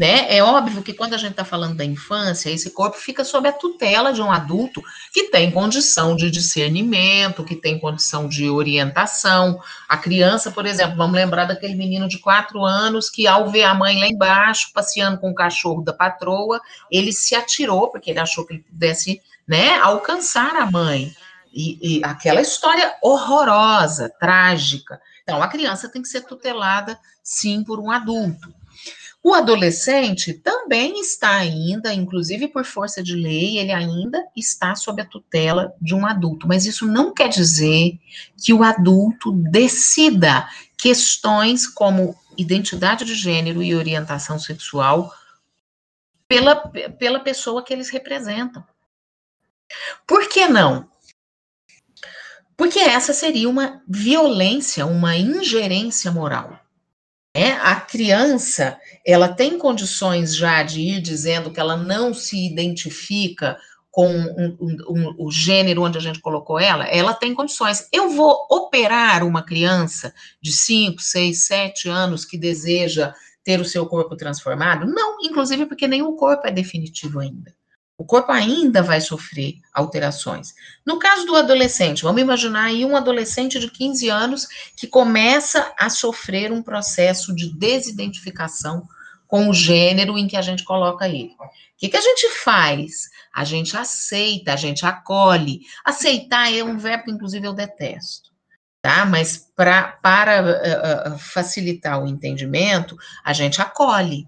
Né? É óbvio que quando a gente está falando da infância, esse corpo fica sob a tutela de um adulto que tem condição de discernimento, que tem condição de orientação. A criança, por exemplo, vamos lembrar daquele menino de quatro anos que, ao ver a mãe lá embaixo, passeando com o cachorro da patroa, ele se atirou, porque ele achou que ele pudesse né, alcançar a mãe. E, e, aquela história horrorosa, trágica. Então, a criança tem que ser tutelada, sim, por um adulto. O adolescente também está ainda, inclusive por força de lei, ele ainda está sob a tutela de um adulto, mas isso não quer dizer que o adulto decida questões como identidade de gênero e orientação sexual pela, pela pessoa que eles representam. Por que não? Porque essa seria uma violência, uma ingerência moral. É, a criança, ela tem condições já de ir dizendo que ela não se identifica com um, um, um, o gênero onde a gente colocou ela, ela tem condições. Eu vou operar uma criança de 5, 6, 7 anos que deseja ter o seu corpo transformado? Não, inclusive porque o corpo é definitivo ainda. O corpo ainda vai sofrer alterações. No caso do adolescente, vamos imaginar aí um adolescente de 15 anos que começa a sofrer um processo de desidentificação com o gênero em que a gente coloca ele. O que, que a gente faz? A gente aceita, a gente acolhe. Aceitar é um verbo inclusive, eu detesto. Tá? Mas pra, para uh, facilitar o entendimento, a gente acolhe.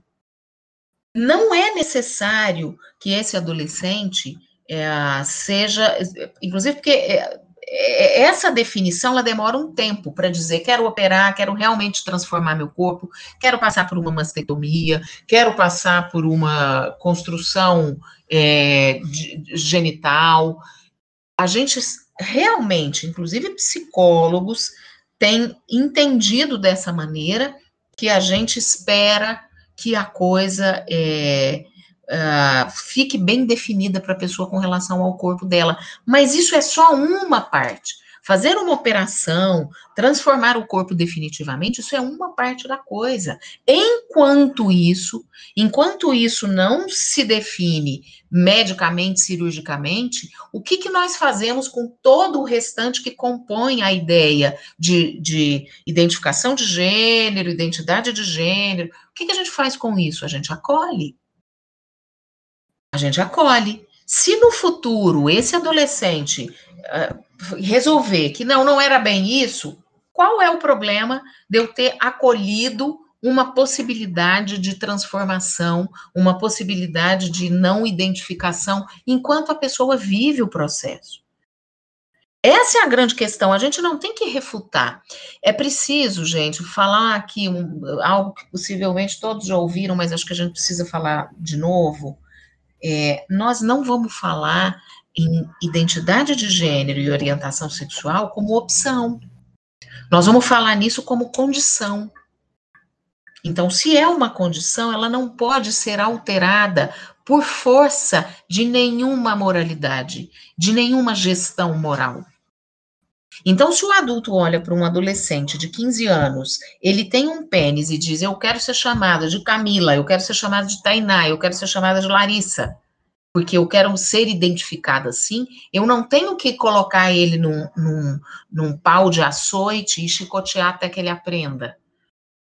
Não é necessário que esse adolescente é, seja, inclusive porque é, é, essa definição ela demora um tempo para dizer quero operar, quero realmente transformar meu corpo, quero passar por uma mastectomia, quero passar por uma construção é, genital. A gente realmente, inclusive psicólogos, têm entendido dessa maneira que a gente espera que a coisa é, uh, fique bem definida para a pessoa com relação ao corpo dela. Mas isso é só uma parte. Fazer uma operação, transformar o corpo definitivamente, isso é uma parte da coisa. Enquanto isso, enquanto isso não se define medicamente, cirurgicamente, o que, que nós fazemos com todo o restante que compõe a ideia de, de identificação de gênero, identidade de gênero? O que, que a gente faz com isso? A gente acolhe a gente acolhe. Se no futuro esse adolescente uh, resolver que não, não era bem isso, qual é o problema de eu ter acolhido uma possibilidade de transformação, uma possibilidade de não identificação, enquanto a pessoa vive o processo? Essa é a grande questão, a gente não tem que refutar. É preciso, gente, falar aqui um, algo que possivelmente todos já ouviram, mas acho que a gente precisa falar de novo é, nós não vamos falar em identidade de gênero e orientação sexual como opção. Nós vamos falar nisso como condição. Então, se é uma condição, ela não pode ser alterada por força de nenhuma moralidade, de nenhuma gestão moral. Então, se o adulto olha para um adolescente de 15 anos, ele tem um pênis e diz: Eu quero ser chamada de Camila, eu quero ser chamada de Tainá, eu quero ser chamada de Larissa, porque eu quero ser identificada assim, eu não tenho que colocar ele num, num, num pau de açoite e chicotear até que ele aprenda.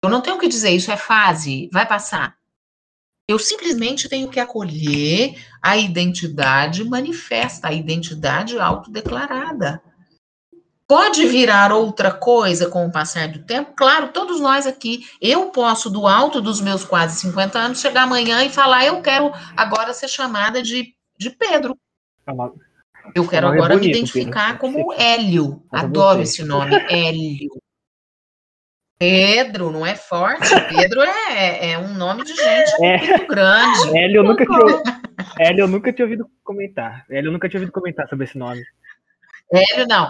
Eu não tenho que dizer isso é fase, vai passar. Eu simplesmente tenho que acolher a identidade manifesta, a identidade autodeclarada. Pode virar outra coisa com o passar do tempo? Claro, todos nós aqui, eu posso, do alto dos meus quase 50 anos, chegar amanhã e falar: eu quero agora ser chamada de, de Pedro. Eu quero é agora é bonito, me identificar Pedro. como Hélio. Adoro esse nome, Hélio. Pedro, não é forte? Pedro é, é um nome de gente é. muito grande. Hélio eu, nunca tinha, Hélio, eu nunca tinha ouvido comentar. Hélio, eu nunca tinha ouvido comentar sobre esse nome. Hélio, não.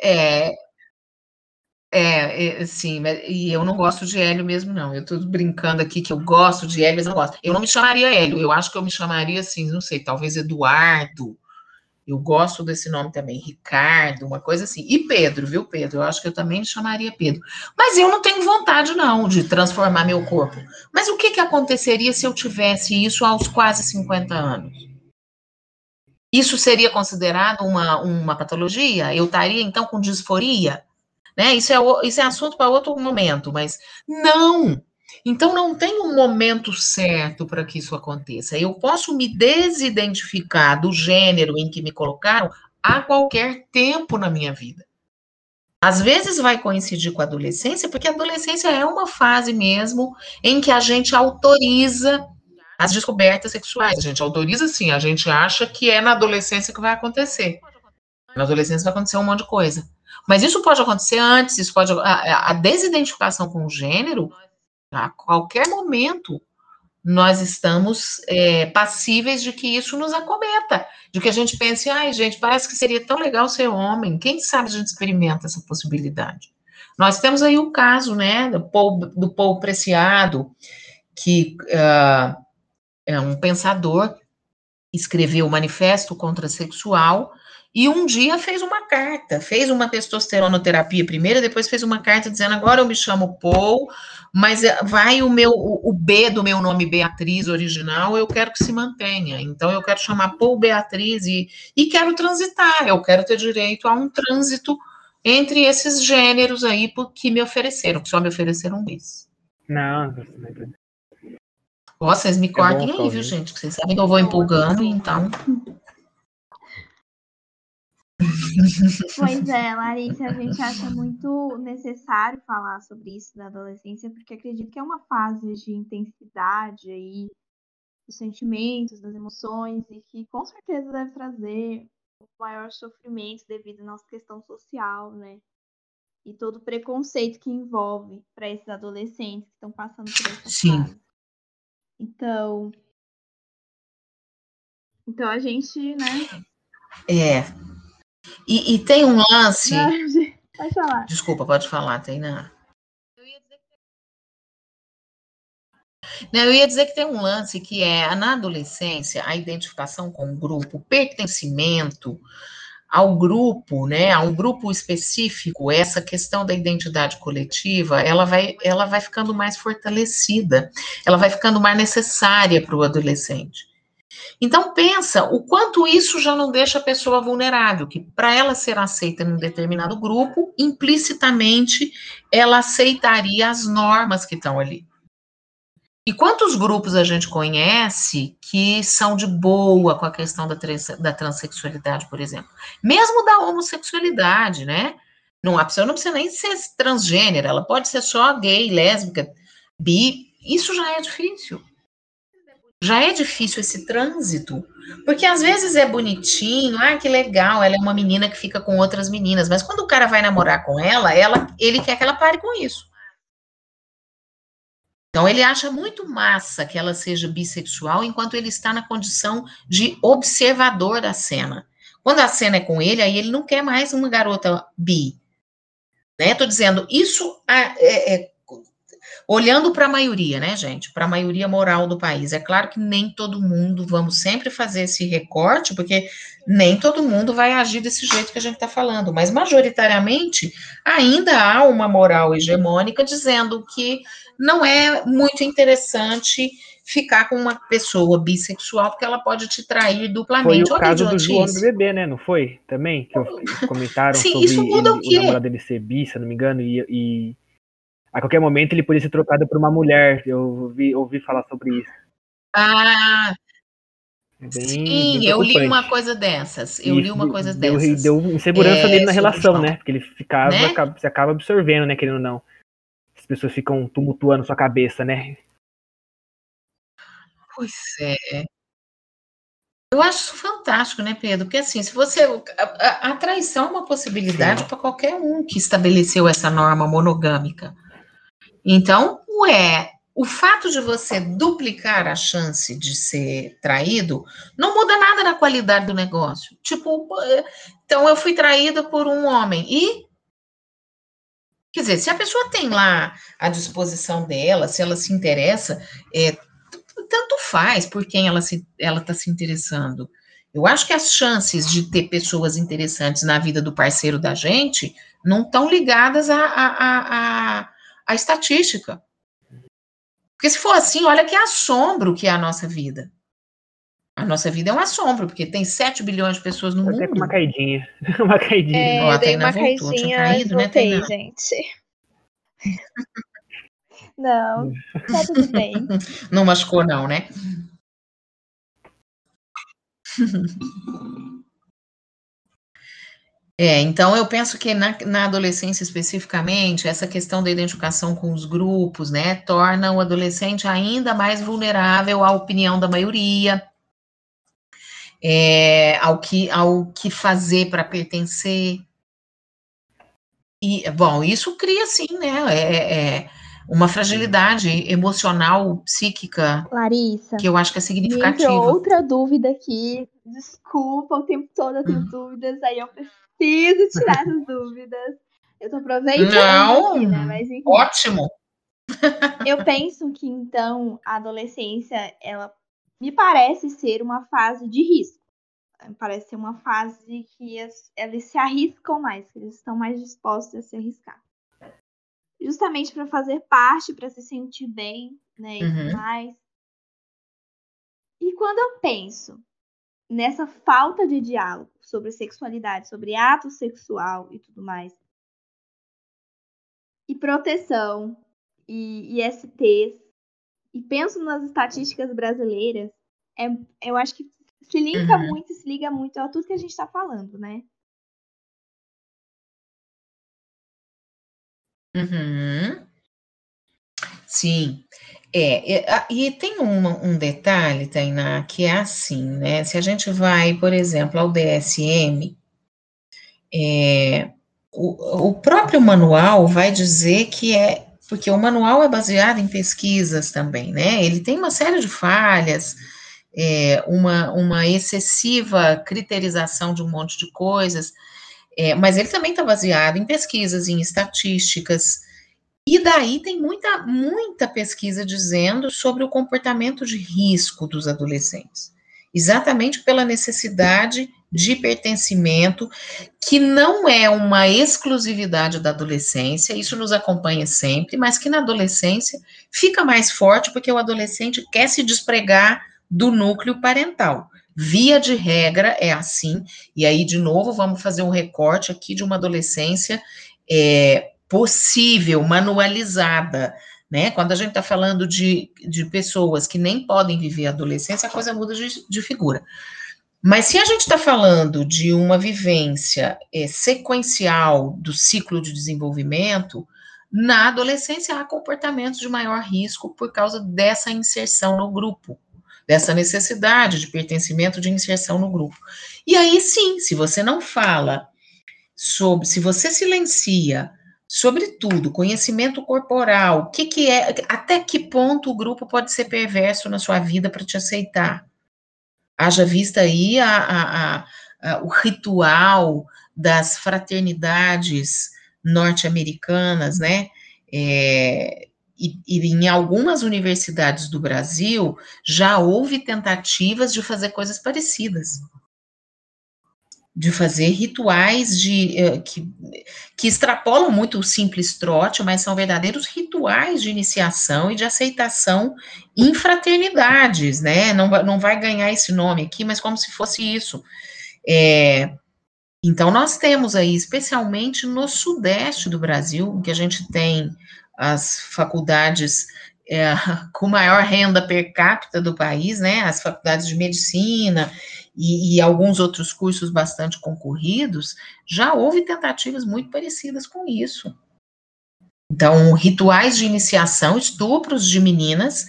É, é, é, sim, e eu não gosto de Hélio mesmo, não. Eu estou brincando aqui que eu gosto de Hélio, mas não gosto. Eu não me chamaria Hélio, eu acho que eu me chamaria assim, não sei, talvez Eduardo. Eu gosto desse nome também, Ricardo, uma coisa assim. E Pedro, viu, Pedro? Eu acho que eu também me chamaria Pedro. Mas eu não tenho vontade, não, de transformar meu corpo. Mas o que, que aconteceria se eu tivesse isso aos quase 50 anos? Isso seria considerado uma, uma patologia? Eu estaria, então, com disforia? Né? Isso, é, isso é assunto para outro momento, mas não! Então, não tem um momento certo para que isso aconteça. Eu posso me desidentificar do gênero em que me colocaram a qualquer tempo na minha vida. Às vezes vai coincidir com a adolescência, porque a adolescência é uma fase mesmo em que a gente autoriza as descobertas sexuais. A gente autoriza sim, a gente acha que é na adolescência que vai acontecer. Na adolescência vai acontecer um monte de coisa. Mas isso pode acontecer antes, isso pode. A, a desidentificação com o gênero, a qualquer momento, nós estamos é, passíveis de que isso nos acometa, de que a gente pense, ai, gente, parece que seria tão legal ser homem, quem sabe a gente experimenta essa possibilidade. Nós temos aí o caso, né, do Paul, do Paul Preciado, que uh, é um pensador, escreveu o Manifesto Contrasexual, e um dia fez uma carta, fez uma testosteronoterapia primeiro, depois fez uma carta dizendo: agora eu me chamo Paul, mas eh, vai o meu o, B do meu nome Beatriz original, eu quero que se mantenha. Então eu quero chamar Paul Beatriz e, e quero transitar, eu quero ter direito a um trânsito entre esses gêneros aí que me ofereceram, que só me ofereceram bis. Não, não vocês me é cortem aí, viu, gente? Vocês sabem que eu vou empolgando, então. Pois é, Larissa, a gente acha muito necessário falar sobre isso da adolescência, porque acredito que é uma fase de intensidade aí dos sentimentos, das emoções, e que com certeza deve trazer um maior sofrimento devido à nossa questão social, né? E todo o preconceito que envolve para esses adolescentes que estão passando por essa Sim. fase. Então, então a gente, né? É, e, e tem um lance. Não, pode falar. Desculpa, pode falar, Tainá. Não, eu ia dizer que tem um lance que é na adolescência a identificação com o grupo, o pertencimento ao grupo, né, a um grupo específico, essa questão da identidade coletiva, ela vai, ela vai ficando mais fortalecida, ela vai ficando mais necessária para o adolescente. Então pensa o quanto isso já não deixa a pessoa vulnerável, que para ela ser aceita em um determinado grupo, implicitamente ela aceitaria as normas que estão ali. E quantos grupos a gente conhece que são de boa com a questão da, trans, da transexualidade, por exemplo? Mesmo da homossexualidade, né? Não, a pessoa não precisa nem ser transgênero, ela pode ser só gay, lésbica, bi. Isso já é difícil já é difícil esse trânsito, porque às vezes é bonitinho, ah, que legal, ela é uma menina que fica com outras meninas, mas quando o cara vai namorar com ela, ela ele quer que ela pare com isso. Então ele acha muito massa que ela seja bissexual enquanto ele está na condição de observador da cena. Quando a cena é com ele, aí ele não quer mais uma garota bi. Né? Tô dizendo, isso é, é Olhando para a maioria, né, gente? Para a maioria moral do país. É claro que nem todo mundo, vamos sempre fazer esse recorte, porque nem todo mundo vai agir desse jeito que a gente está falando, mas majoritariamente ainda há uma moral hegemônica dizendo que não é muito interessante ficar com uma pessoa bissexual, porque ela pode te trair duplamente. Foi o caso do João do bebê, né? Não foi? Também? Que comentaram Sim, sobre isso muda ele, o, quê? o namorado dele ser bi, se não me engano, e, e a qualquer momento ele podia ser trocado por uma mulher. Eu ouvi, ouvi falar sobre isso. Ah, é bem, sim, eu li uma coisa dessas. Eu li uma coisa deu, dessas. Deu insegurança é, nele na relação, né? Porque ele ficava, né? acaba, você acaba absorvendo, né? Querendo ou não. As pessoas ficam tumultuando sua cabeça, né? Pois é. Eu acho isso fantástico, né, Pedro? Porque assim, se você. A, a traição é uma possibilidade para qualquer um que estabeleceu essa norma monogâmica. Então, ué, o fato de você duplicar a chance de ser traído não muda nada na qualidade do negócio. Tipo, então eu fui traída por um homem e quer dizer, se a pessoa tem lá a disposição dela, se ela se interessa, é, tanto faz por quem ela se ela está se interessando. Eu acho que as chances de ter pessoas interessantes na vida do parceiro da gente não estão ligadas a, a, a, a a estatística. Porque se for assim, olha que assombro que é a nossa vida. A nossa vida é um assombro, porque tem 7 bilhões de pessoas no mundo. Até com uma caidinha. uma caidinha. É, Ó, dei uma voltou, caidinha, caído, voltei, né, gente. Não, tá tudo bem. Não machucou, não, né? É, então eu penso que na, na, adolescência especificamente, essa questão da identificação com os grupos, né, torna o adolescente ainda mais vulnerável à opinião da maioria. é, ao, que, ao que fazer para pertencer. E, bom, isso cria, sim, né? É, é, é uma fragilidade emocional, psíquica. Larissa. Que eu acho que é significativa. outra dúvida aqui. Desculpa, o tempo todo eu tenho hum. dúvidas, aí eu preciso tirar as dúvidas. Eu tô aproveitando Não, aqui, né? Mas, enfim. Ótimo. Eu penso que então a adolescência, ela me parece ser uma fase de risco. Parece ser uma fase que as, eles se arriscam mais, que eles estão mais dispostos a se arriscar. Justamente para fazer parte, para se sentir bem, né? E uhum. mais. E quando eu penso nessa falta de diálogo sobre sexualidade, sobre ato sexual e tudo mais, e proteção, e ISTs, e penso nas estatísticas brasileiras, é, eu acho que se liga uhum. muito, se liga muito a tudo que a gente está falando, né? Uhum. Sim. É, é, e tem um, um detalhe, Tainá, que é assim, né? Se a gente vai, por exemplo, ao DSM, é, o, o próprio manual vai dizer que é porque o manual é baseado em pesquisas também, né? Ele tem uma série de falhas, é, uma, uma excessiva criterização de um monte de coisas, é, mas ele também está baseado em pesquisas, em estatísticas, e daí tem muita, muita pesquisa dizendo sobre o comportamento de risco dos adolescentes, exatamente pela necessidade de pertencimento, que não é uma exclusividade da adolescência, isso nos acompanha sempre, mas que na adolescência fica mais forte porque o adolescente quer se despregar do núcleo parental. Via de regra é assim, e aí, de novo, vamos fazer um recorte aqui de uma adolescência é, possível, manualizada, né? Quando a gente está falando de, de pessoas que nem podem viver a adolescência, a coisa muda de, de figura. Mas se a gente está falando de uma vivência é, sequencial do ciclo de desenvolvimento, na adolescência há comportamentos de maior risco por causa dessa inserção no grupo, dessa necessidade de pertencimento, de inserção no grupo. E aí sim, se você não fala sobre, se você silencia Sobretudo, conhecimento corporal, o que, que é, até que ponto o grupo pode ser perverso na sua vida para te aceitar? Haja vista aí a, a, a, o ritual das fraternidades norte-americanas, né? É, e, e, em algumas universidades do Brasil já houve tentativas de fazer coisas parecidas de fazer rituais de uh, que, que extrapolam muito o simples trote, mas são verdadeiros rituais de iniciação e de aceitação em fraternidades, né? Não, não vai ganhar esse nome aqui, mas como se fosse isso. É, então, nós temos aí, especialmente no sudeste do Brasil, que a gente tem as faculdades é, com maior renda per capita do país, né? As faculdades de medicina e, e, alguns outros cursos bastante concorridos, já houve tentativas muito parecidas com isso. Então, rituais de iniciação, estupros de meninas,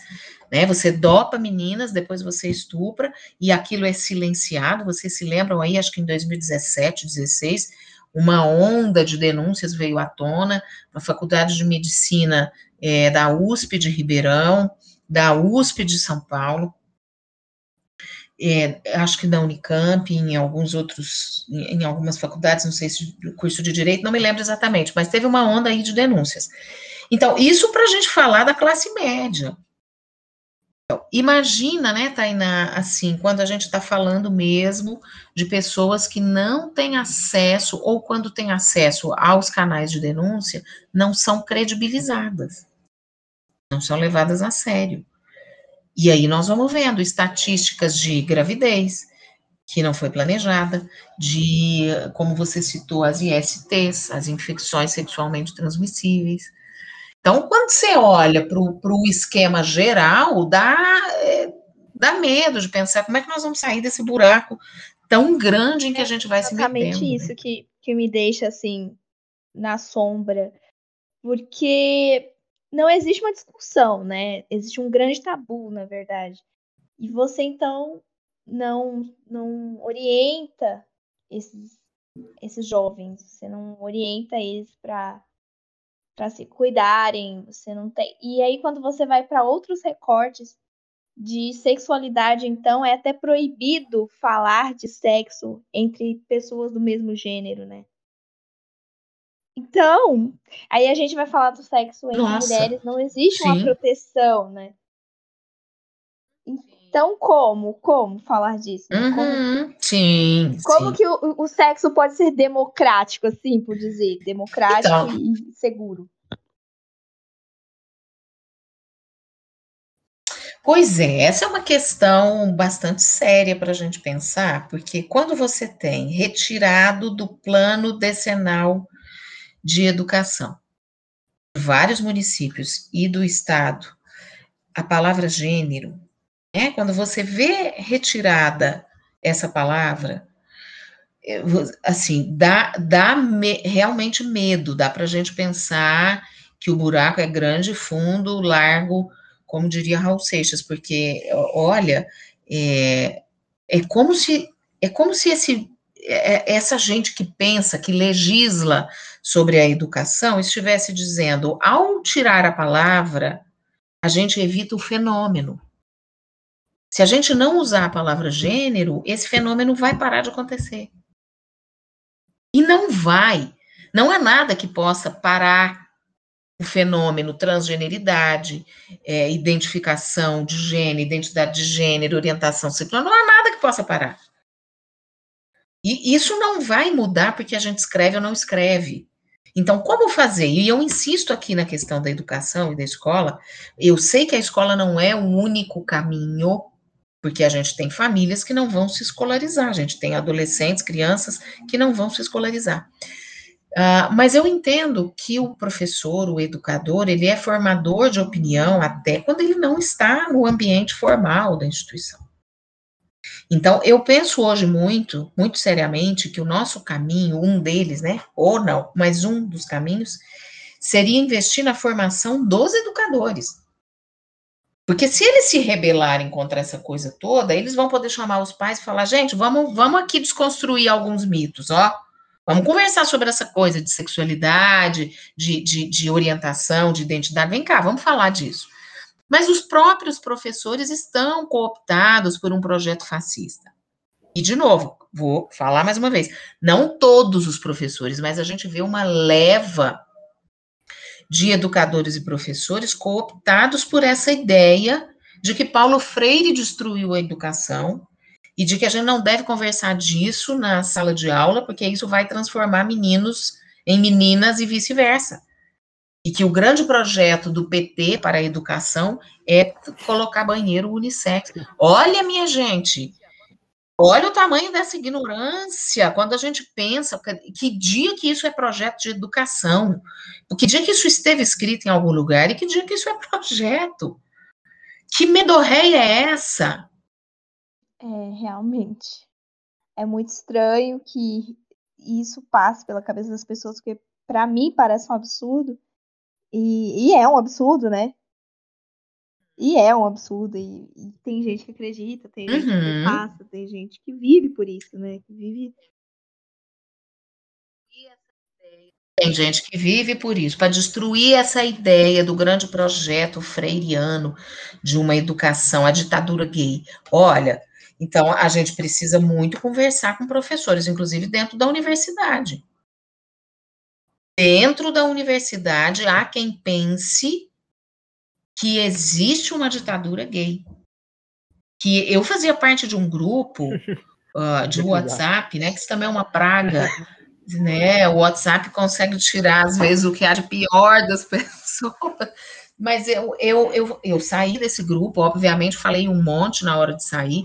né? Você dopa meninas, depois você estupra, e aquilo é silenciado. Vocês se lembram aí, acho que em 2017, 2016, uma onda de denúncias veio à tona na Faculdade de Medicina é, da USP de Ribeirão, da USP de São Paulo, é, acho que da Unicamp, em alguns outros, em algumas faculdades, não sei se curso de direito, não me lembro exatamente, mas teve uma onda aí de denúncias. Então, isso para a gente falar da classe média. Então, imagina, né, Tainá, assim, quando a gente está falando mesmo de pessoas que não têm acesso, ou quando têm acesso aos canais de denúncia, não são credibilizadas, não são levadas a sério. E aí nós vamos vendo estatísticas de gravidez, que não foi planejada, de, como você citou, as ISTs, as infecções sexualmente transmissíveis. Então, quando você olha para o esquema geral, dá, é, dá medo de pensar como é que nós vamos sair desse buraco tão grande em que a gente vai se metendo. Exatamente né? isso que, que me deixa, assim, na sombra. Porque não existe uma discussão, né? Existe um grande tabu, na verdade. E você, então, não, não orienta esses, esses jovens, você não orienta eles para para se cuidarem, você não tem. E aí quando você vai para outros recortes de sexualidade, então é até proibido falar de sexo entre pessoas do mesmo gênero, né? Então, aí a gente vai falar do sexo entre Nossa. mulheres, não existe Sim. uma proteção, né? Então, como? Como falar disso? Uhum. Como, sim. Como sim. que o, o, sexo pode ser democrático, assim, por dizer? Democrático então, e seguro. Pois é, essa é uma questão bastante séria para a gente pensar, porque quando você tem retirado do plano decenal de educação, vários municípios e do estado, a palavra gênero, né? Quando você vê retirada essa palavra, é, assim, dá, dá me, realmente medo, dá para a gente pensar que o buraco é grande, fundo, largo, como diria Raul Seixas, porque, olha, é, é como se é como se esse essa gente que pensa, que legisla sobre a educação, estivesse dizendo, ao tirar a palavra, a gente evita o fenômeno. Se a gente não usar a palavra gênero, esse fenômeno vai parar de acontecer. E não vai. Não há nada que possa parar o fenômeno transgeneridade, é, identificação de gênero, identidade de gênero, orientação sexual, não há nada que possa parar. E isso não vai mudar porque a gente escreve ou não escreve. Então, como fazer? E eu insisto aqui na questão da educação e da escola. Eu sei que a escola não é o único caminho, porque a gente tem famílias que não vão se escolarizar, a gente tem adolescentes, crianças que não vão se escolarizar. Uh, mas eu entendo que o professor, o educador, ele é formador de opinião até quando ele não está no ambiente formal da instituição. Então, eu penso hoje muito, muito seriamente, que o nosso caminho, um deles, né, ou não, mas um dos caminhos, seria investir na formação dos educadores. Porque se eles se rebelarem contra essa coisa toda, eles vão poder chamar os pais e falar: gente, vamos, vamos aqui desconstruir alguns mitos, ó. Vamos conversar sobre essa coisa de sexualidade, de, de, de orientação, de identidade. Vem cá, vamos falar disso. Mas os próprios professores estão cooptados por um projeto fascista. E, de novo, vou falar mais uma vez: não todos os professores, mas a gente vê uma leva de educadores e professores cooptados por essa ideia de que Paulo Freire destruiu a educação e de que a gente não deve conversar disso na sala de aula, porque isso vai transformar meninos em meninas e vice-versa. E que o grande projeto do PT para a educação é colocar banheiro unissex. Olha, minha gente, olha o tamanho dessa ignorância quando a gente pensa que dia que isso é projeto de educação, que dia que isso esteve escrito em algum lugar e que dia que isso é projeto. Que medorreia é essa? É, realmente. É muito estranho que isso passe pela cabeça das pessoas, porque para mim parece um absurdo. E, e, é um absurdo, né? E é um absurdo. E, e tem gente que acredita, tem gente uhum. que passa, tem gente que vive por isso, né? Que vive. Tem gente que vive por isso, para destruir essa ideia do grande projeto freiriano de uma educação, a ditadura gay. Olha, então, a gente precisa muito conversar com professores, inclusive dentro da universidade. Dentro da universidade, há quem pense que existe uma ditadura gay. Que eu fazia parte de um grupo uh, de WhatsApp, né? Que isso também é uma praga. Né, o WhatsApp consegue tirar, às vezes, o que há de pior das pessoas. Mas eu, eu, eu, eu saí desse grupo, obviamente, falei um monte na hora de sair,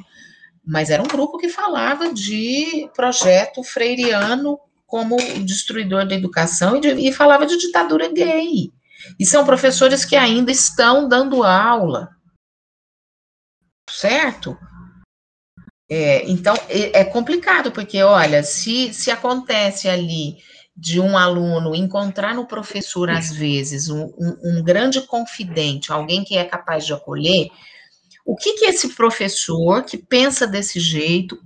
mas era um grupo que falava de projeto freiriano como destruidor da educação e, de, e falava de ditadura gay. E são professores que ainda estão dando aula. Certo? É, então, é, complicado, porque, olha, se, se acontece ali de um aluno encontrar no professor, às vezes, um, um, um grande confidente, alguém que é capaz de acolher, O que, que esse professor que pensa desse jeito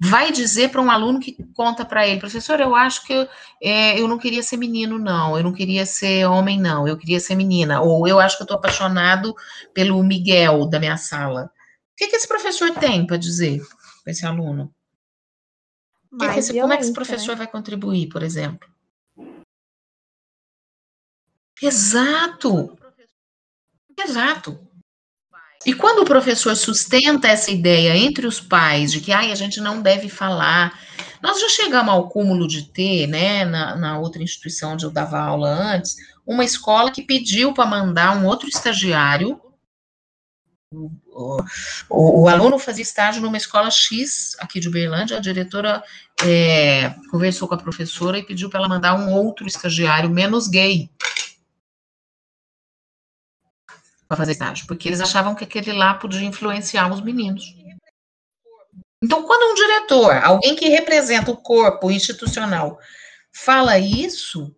vai dizer para um aluno que conta para ele, professor, eu acho que eu, é, eu não queria ser menino, não, eu não queria ser homem, não, eu queria ser menina, ou eu acho que eu estou apaixonado pelo Miguel da minha sala. O que, que esse professor tem para dizer para esse aluno? Que que esse, como é que esse professor né? vai contribuir, por exemplo? Exato. Exato. E quando o professor sustenta essa ideia entre os pais de que ai, a gente não deve falar, nós já chegamos ao cúmulo de ter, né, na, na outra instituição onde eu dava aula antes, uma escola que pediu para mandar um outro estagiário. O, o, o, aluno fazia estágio numa escola X aqui de Uberlândia, a diretora é, conversou com a professora e pediu para ela mandar um outro estagiário menos gay para fazer estágio, porque eles achavam que aquele lá podia influenciar os meninos. Então, quando um diretor, alguém que representa o corpo institucional, fala isso,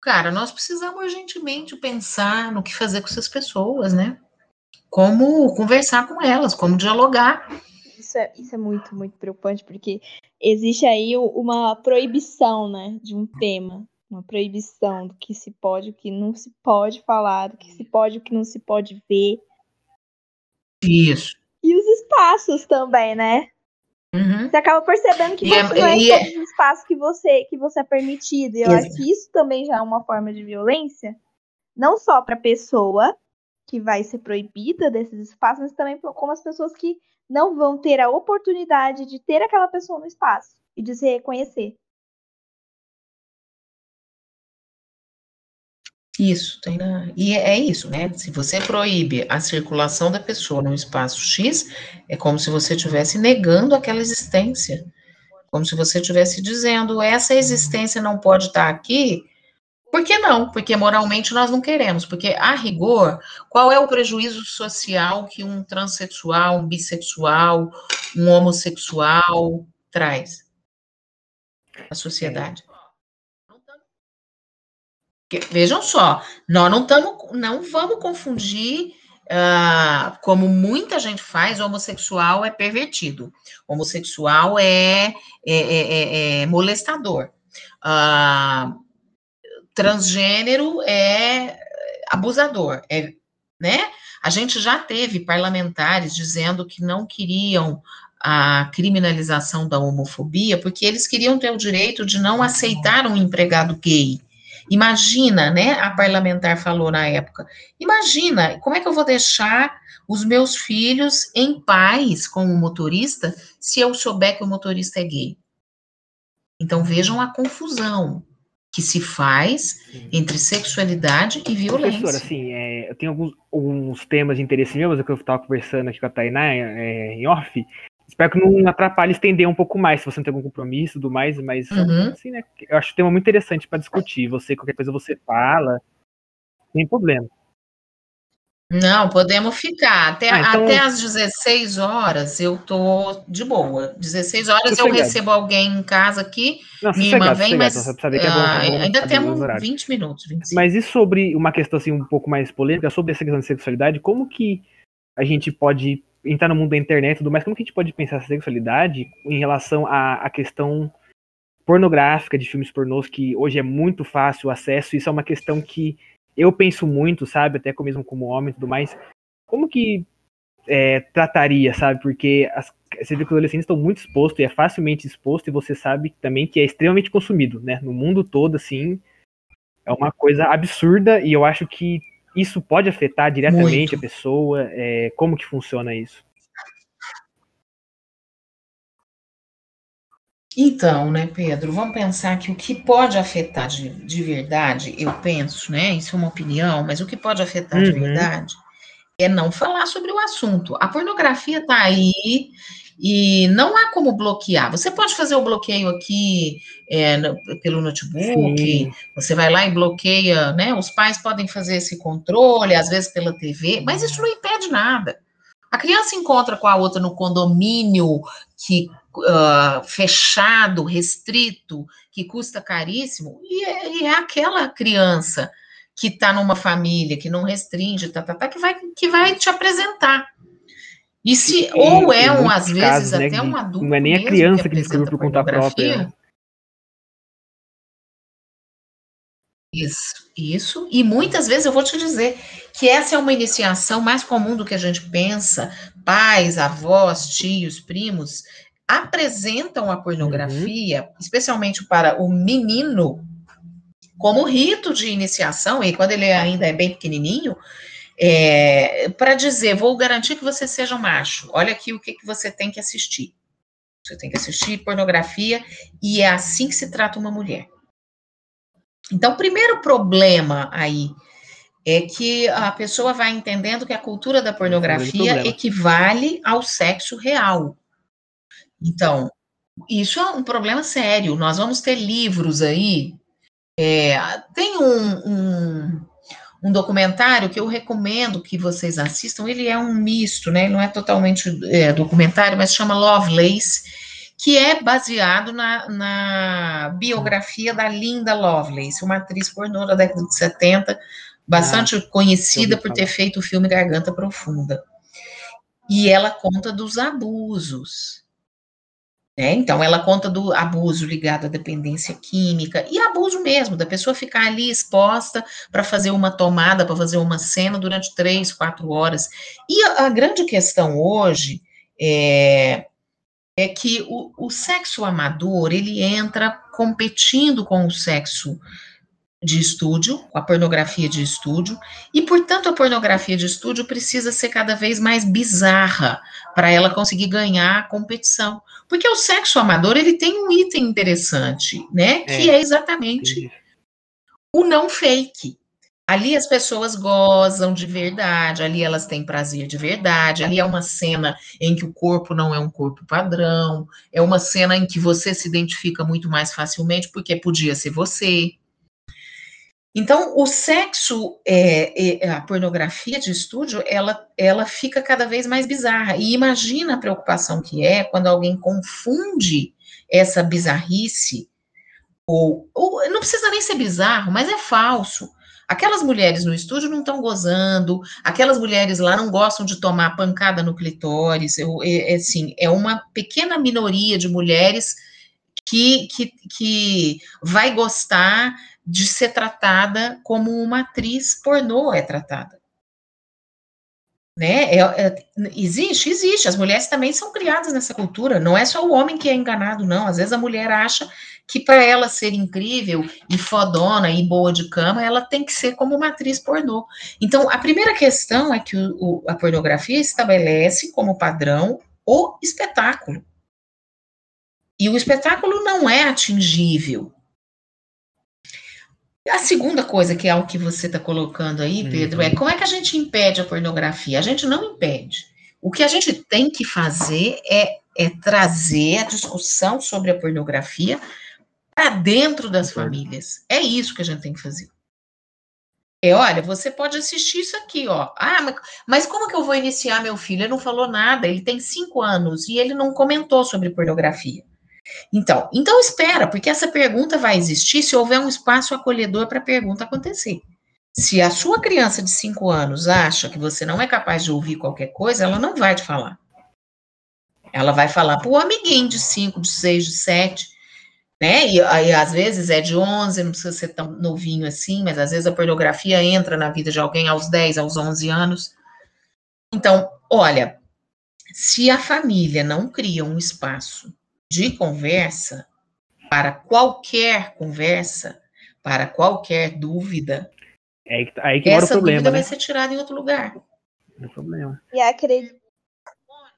cara, nós precisamos urgentemente pensar no que fazer com essas pessoas, né? Como conversar com elas, como dialogar. Isso é, isso é muito, muito preocupante, porque existe aí uma proibição, né, de um tema uma proibição do que se pode, o que não se pode falar, do que se pode, o que não se pode ver. Isso. E os espaços também, né? Uhum. Você acaba percebendo que você é, não é todos é... os espaços que você, que você é permitido. E eu acho que isso também já é uma forma de violência, não só para a pessoa que vai ser proibida desses espaços, mas também como as pessoas que não vão ter a oportunidade de ter aquela pessoa no espaço e de se reconhecer. Isso, tem na... e é, é isso, né? Se você proíbe a circulação da pessoa no espaço X, é como se você estivesse negando aquela existência. Como se você estivesse dizendo, essa existência não pode estar aqui. Por que não? Porque moralmente nós não queremos. Porque, a rigor, qual é o prejuízo social que um transexual, um bissexual, um homossexual traz à sociedade? Vejam só, nós não estamos, não vamos confundir, uh, como muita gente faz, homossexual é pervertido, homossexual é, é, é, é molestador, uh, transgênero é abusador, é, né? A gente já teve parlamentares dizendo que não queriam a criminalização da homofobia, porque eles queriam ter o direito de não aceitar um empregado gay. Imagina, né? A parlamentar falou na época. Imagina, como é que eu vou deixar os meus filhos em paz com o motorista se eu souber que o motorista é gay? Então vejam a confusão que se faz entre sexualidade e violência. Professora, assim, é, eu tenho alguns, alguns temas de interesse meus, que eu estava conversando aqui com a Tainá é, em off, Espero que não atrapalhe estender um pouco mais, se você não tem algum compromisso e tudo mais, mas uhum. assim, né? Eu acho um muito interessante para discutir. Você, qualquer coisa você fala, sem problema. Não, podemos ficar. Até, ah, então... até às 16 horas eu tô de boa. 16 horas eu recebo alguém em casa aqui, não, minha vem, mas é bom, ah, ainda temos 20 minutos. 25. Mas e sobre uma questão assim um pouco mais polêmica, sobre essa questão de sexualidade, como que a gente pode entrar no mundo da internet e tudo mais, como que a gente pode pensar essa sexualidade em relação à, à questão pornográfica de filmes pornôs, que hoje é muito fácil o acesso, isso é uma questão que eu penso muito, sabe, até mesmo como homem e tudo mais, como que é, trataria, sabe, porque as, você vê que os adolescentes estão muito expostos e é facilmente exposto, e você sabe também que é extremamente consumido, né, no mundo todo, assim, é uma coisa absurda, e eu acho que isso pode afetar diretamente Muito. a pessoa? É, como que funciona isso? Então, né, Pedro, vamos pensar que o que pode afetar de, de verdade, eu penso, né, isso é uma opinião, mas o que pode afetar uhum. de verdade é não falar sobre o assunto. A pornografia está aí, e não há como bloquear. Você pode fazer o bloqueio aqui é, no, pelo notebook, Sim. você vai lá e bloqueia, né? Os pais podem fazer esse controle, às vezes pela TV, mas isso não impede nada. A criança encontra com a outra no condomínio que uh, fechado, restrito, que custa caríssimo, e é, e é aquela criança que está numa família que não restringe, tá, tá, tá, que vai, que vai te apresentar. E se, ou é um, às vezes, casos, né, até um adulto. Não é nem a criança que descobriu apresenta por conta própria. Isso, isso. E muitas vezes eu vou te dizer que essa é uma iniciação mais comum do que a gente pensa. Pais, avós, tios, primos apresentam a pornografia, especialmente para o menino, como rito de iniciação, e quando ele ainda é bem pequenininho, é, para dizer, vou garantir que você seja um macho. Olha aqui o que, que você tem que assistir. Você tem que assistir pornografia e é assim que se trata uma mulher. Então, o primeiro problema aí é que a pessoa vai entendendo que a cultura da pornografia problema. equivale ao sexo real. Então, isso é um problema sério. Nós vamos ter livros aí. é, tem um, um, um documentário que eu recomendo que vocês assistam. Ele é um misto, né? Ele não é totalmente é, documentário, mas chama Lovelace, que é baseado na, na biografia da Linda Lovelace, uma atriz pornô da década de 70, bastante conhecida ouvi por ter feito o filme Garganta Profunda. E ela conta dos abusos. Né? Então, ela conta do abuso ligado à dependência química e abuso mesmo, da pessoa ficar ali exposta para fazer uma tomada, para fazer uma cena durante três, quatro horas. E a, a grande questão hoje é, é que o, o sexo amador ele entra competindo com o sexo de estúdio, com a pornografia de estúdio, e portanto a pornografia de estúdio precisa ser cada vez mais bizarra para ela conseguir ganhar a competição. Porque o sexo amador ele tem um item interessante, né? Que É. é exatamente o não fake. Ali as pessoas gozam de verdade, ali elas têm prazer de verdade, ali é uma cena em que o corpo não é um corpo padrão, é uma cena em que você se identifica muito mais facilmente porque podia ser você. Então, o sexo, é, é, a pornografia de estúdio, ela, ela fica cada vez mais bizarra. E imagina a preocupação que é quando alguém confunde essa bizarrice, ou, ou não precisa nem ser bizarro, mas é falso. Aquelas mulheres no estúdio não estão gozando, aquelas mulheres lá não gostam de tomar pancada no clitóris. Eu, é, é assim, é uma pequena minoria de mulheres que, que, que vai gostar de ser tratada como uma atriz pornô é tratada. Né? É, é, existe, existe. As mulheres também são criadas nessa cultura. Não é só o homem que é enganado, não. Às vezes a mulher acha que para ela ser incrível e fodona e boa de cama, ela tem que ser como uma atriz pornô. Então, a primeira questão é que o, o, a pornografia estabelece como padrão o espetáculo. E o espetáculo não é atingível. A segunda coisa, que é o que você está colocando aí, Pedro, uhum. é como é que a gente impede a pornografia? A gente não impede. O que a gente tem que fazer é, é trazer a discussão sobre a pornografia para dentro das famílias. É isso que a gente tem que fazer. É, olha, você pode assistir isso aqui, ó. Ah, mas, mas como que eu vou iniciar meu filho? Ele não falou nada, ele tem cinco anos e ele não comentou sobre pornografia. Então, então espera, porque essa pergunta vai existir se houver um espaço acolhedor para a pergunta acontecer. Se a sua criança de 5 anos acha que você não é capaz de ouvir qualquer coisa, ela não vai te falar. Ela vai falar para o amiguinho de 5, de 6, de 7, né? E aí, às vezes, é de 11, não precisa ser tão novinho assim, mas às vezes a pornografia entra na vida de alguém aos 10, aos 11 anos. Então, olha, se a família não cria um espaço de conversa, para qualquer conversa, para qualquer dúvida, é aí que, aí que mora o problema, dúvida né? vai ser tirada em outro lugar. É o problema. E acredito.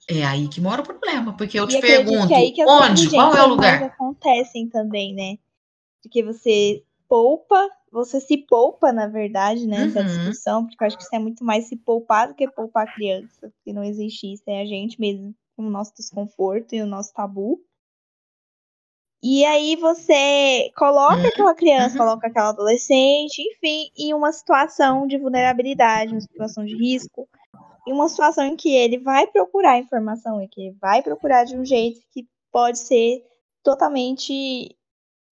É aí que mora o problema, porque eu e te acredito pergunto, que aí que as onde, qual é o lugar? acontecem também, né? Porque você poupa, você se poupa, na verdade, né, da Uhum. discussão, porque eu acho que isso é muito mais se poupar do que poupar a criança, porque não existe isso, é a gente mesmo com o nosso desconforto e o nosso tabu. E aí você coloca Uhum, aquela criança, uhum. coloca aquela adolescente, enfim, em uma situação de vulnerabilidade, uma situação de risco, em uma situação em que ele vai procurar informação e que ele vai procurar de um jeito que pode ser totalmente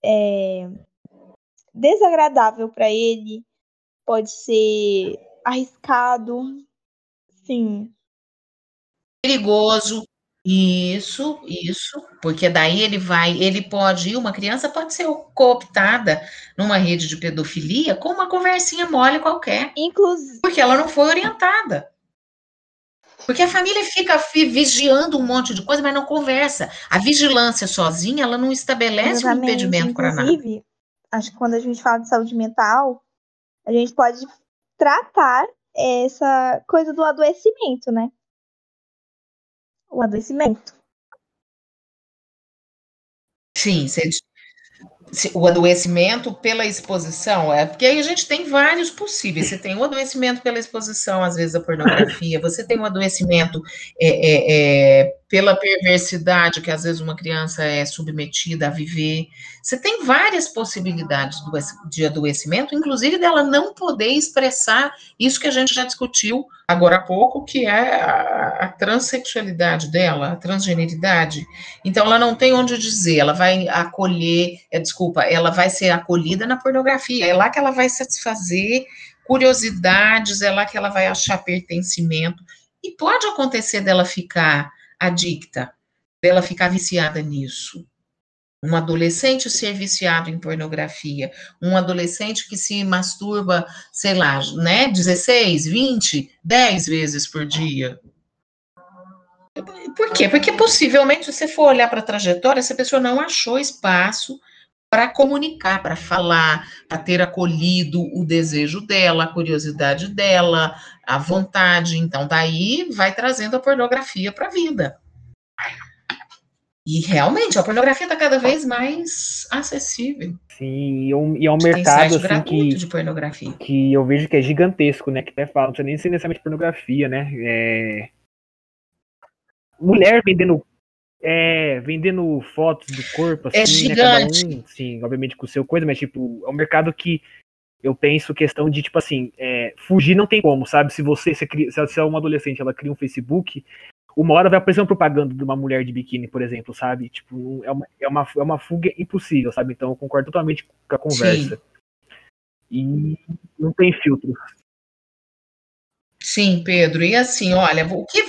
é, desagradável para ele, pode ser arriscado, sim. perigoso. Isso, isso, porque daí ele vai, ele pode ir, uma criança pode ser cooptada numa rede de pedofilia com uma conversinha mole qualquer. Inclusive. Porque ela não foi orientada. Porque a família fica vigiando um monte de coisa, mas não conversa. A vigilância sozinha, ela não estabelece Exatamente. um impedimento para nada. Inclusive, acho que quando a gente fala de saúde mental, a gente pode tratar essa coisa do adoecimento, né? O adoecimento. Sim, o adoecimento pela exposição, é porque aí a gente tem vários possíveis. Você tem o adoecimento pela exposição, às vezes, da pornografia, você tem o adoecimento é, é, é, pela perversidade que às vezes uma criança é submetida a viver. Você tem várias possibilidades de adoecimento, inclusive dela não poder expressar isso que a gente já discutiu agora há pouco, que é a, a transexualidade dela, a transgeneridade. Então, ela não tem onde dizer, ela vai acolher, é, desculpa, ela vai ser acolhida na pornografia, é lá que ela vai satisfazer curiosidades, é lá que ela vai achar pertencimento. E pode acontecer dela ficar adicta, dela ficar viciada nisso. Um adolescente ser viciado em pornografia, um adolescente que se masturba, sei lá, né, 16, 20, 10 vezes por dia. Por quê? Porque possivelmente, se você for olhar para a trajetória, essa pessoa não achou espaço para comunicar, para falar, para ter acolhido o desejo dela, a curiosidade dela, a vontade. Então, daí vai trazendo a pornografia para a vida. E realmente, a pornografia está cada vez mais acessível. Sim, e é um mercado assim, que, de pornografia. que eu vejo que é gigantesco, né? Que até fala, não precisa nem ser necessariamente pornografia, né? É... Mulher vendendo é, vendendo fotos do corpo, é assim, é gigante. Né, um, sim, obviamente com o seu coisa, mas tipo, é um mercado que eu penso questão de, tipo assim, é, fugir não tem como, sabe? Se você, se, se é uma adolescente, ela cria um Facebook, uma hora vai aparecer uma propaganda de uma mulher de biquíni, por exemplo, sabe? Tipo, é uma, é uma, é uma fuga impossível, sabe? Então eu concordo totalmente com a conversa. Sim. E não tem filtro. Sim, Pedro. E assim, olha, o que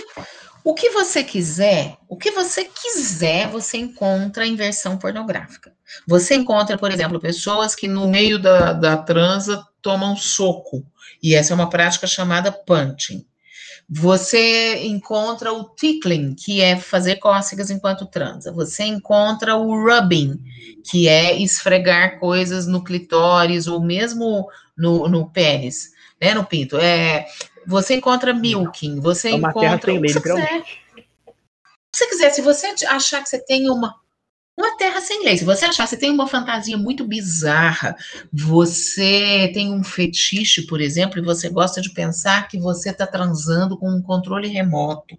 o que você quiser, o que você quiser, você encontra em versão pornográfica. Você encontra, por exemplo, pessoas que no meio da, da transa tomam soco. E essa é uma prática chamada punching. Você encontra o tickling, que é fazer cócegas enquanto transa. Você encontra o rubbing, que é esfregar coisas no clitóris ou mesmo no, no pênis, né, no pinto. É, você encontra milking, você é uma encontra. Terra sem lei, se você quiser, se você achar que você tem uma uma terra sem lei. Se você achar você tem uma fantasia muito bizarra, você tem um fetiche, por exemplo, e você gosta de pensar que você está transando com um controle remoto.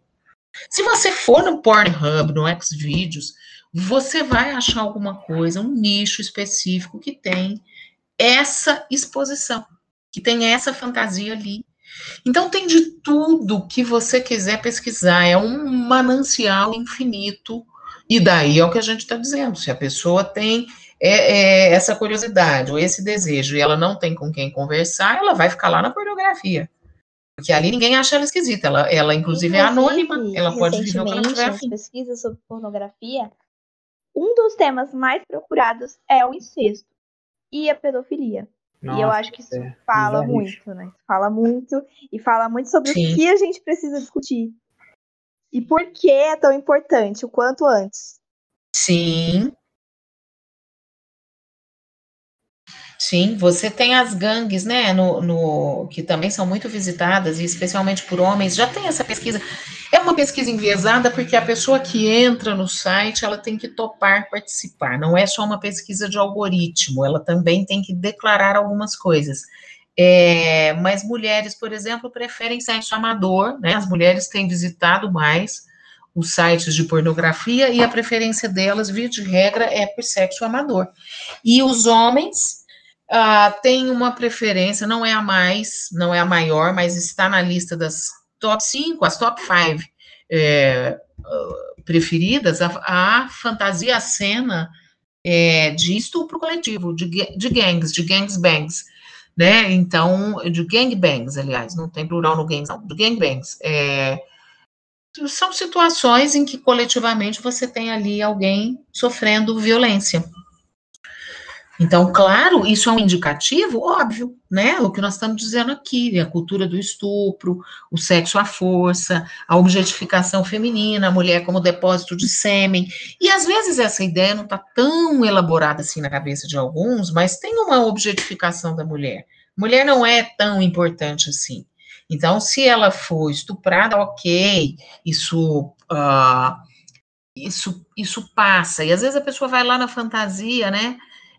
Se você for no Pornhub, no Xvideos, você vai achar alguma coisa, um nicho específico que tem essa exposição, que tem essa fantasia ali. Então tem de tudo que você quiser pesquisar, é um manancial infinito. E daí é o que a gente está dizendo. Se a pessoa tem é, é, essa curiosidade ou esse desejo e ela não tem com quem conversar, ela vai ficar lá na pornografia. Porque ali ninguém acha ela esquisita. Ela, ela inclusive, inclusive, é anônima. Ela pode viver o que ela tiver afim. pesquisas sobre pornografia, um dos temas mais procurados é o incesto e a pedofilia. Nossa, e eu acho que isso é, fala muito, né? Fala muito e fala muito sobre Sim. o que a gente precisa discutir. E por que é tão importante, o quanto antes. Sim. Sim, você tem as gangues, né, no, no, que também são muito visitadas, e especialmente por homens, já tem essa pesquisa. É uma pesquisa enviesada porque a pessoa que entra no site, ela tem que topar participar, não é só uma pesquisa de algoritmo, ela também tem que declarar algumas coisas. É, mas mulheres, por exemplo, preferem sexo amador, né, as mulheres têm visitado mais os sites de pornografia e a preferência delas, via de regra, é por sexo amador. E os homens Uh, tem uma preferência, não é a mais, não é a maior, mas está na lista das top 5, as top 5 é, preferidas, a, a, fantasia, a cena é, de estupro coletivo, de, de gangs, de gangs bangs, né? Então, de gangbangs, aliás, não tem plural no gangs, não, de gangbangs. É, são situações em que coletivamente você tem ali alguém sofrendo violência. Então, claro, isso é um indicativo, óbvio, né? O que nós estamos dizendo aqui, a cultura do estupro, o sexo à força, a objetificação feminina, a mulher como depósito de sêmen. E às vezes essa ideia não está tão elaborada assim na cabeça de alguns, mas tem uma objetificação da mulher. Mulher não é tão importante assim. Então, se ela for estuprada, ok, isso. Uh, isso, isso passa, e às vezes a pessoa vai lá na fantasia, né?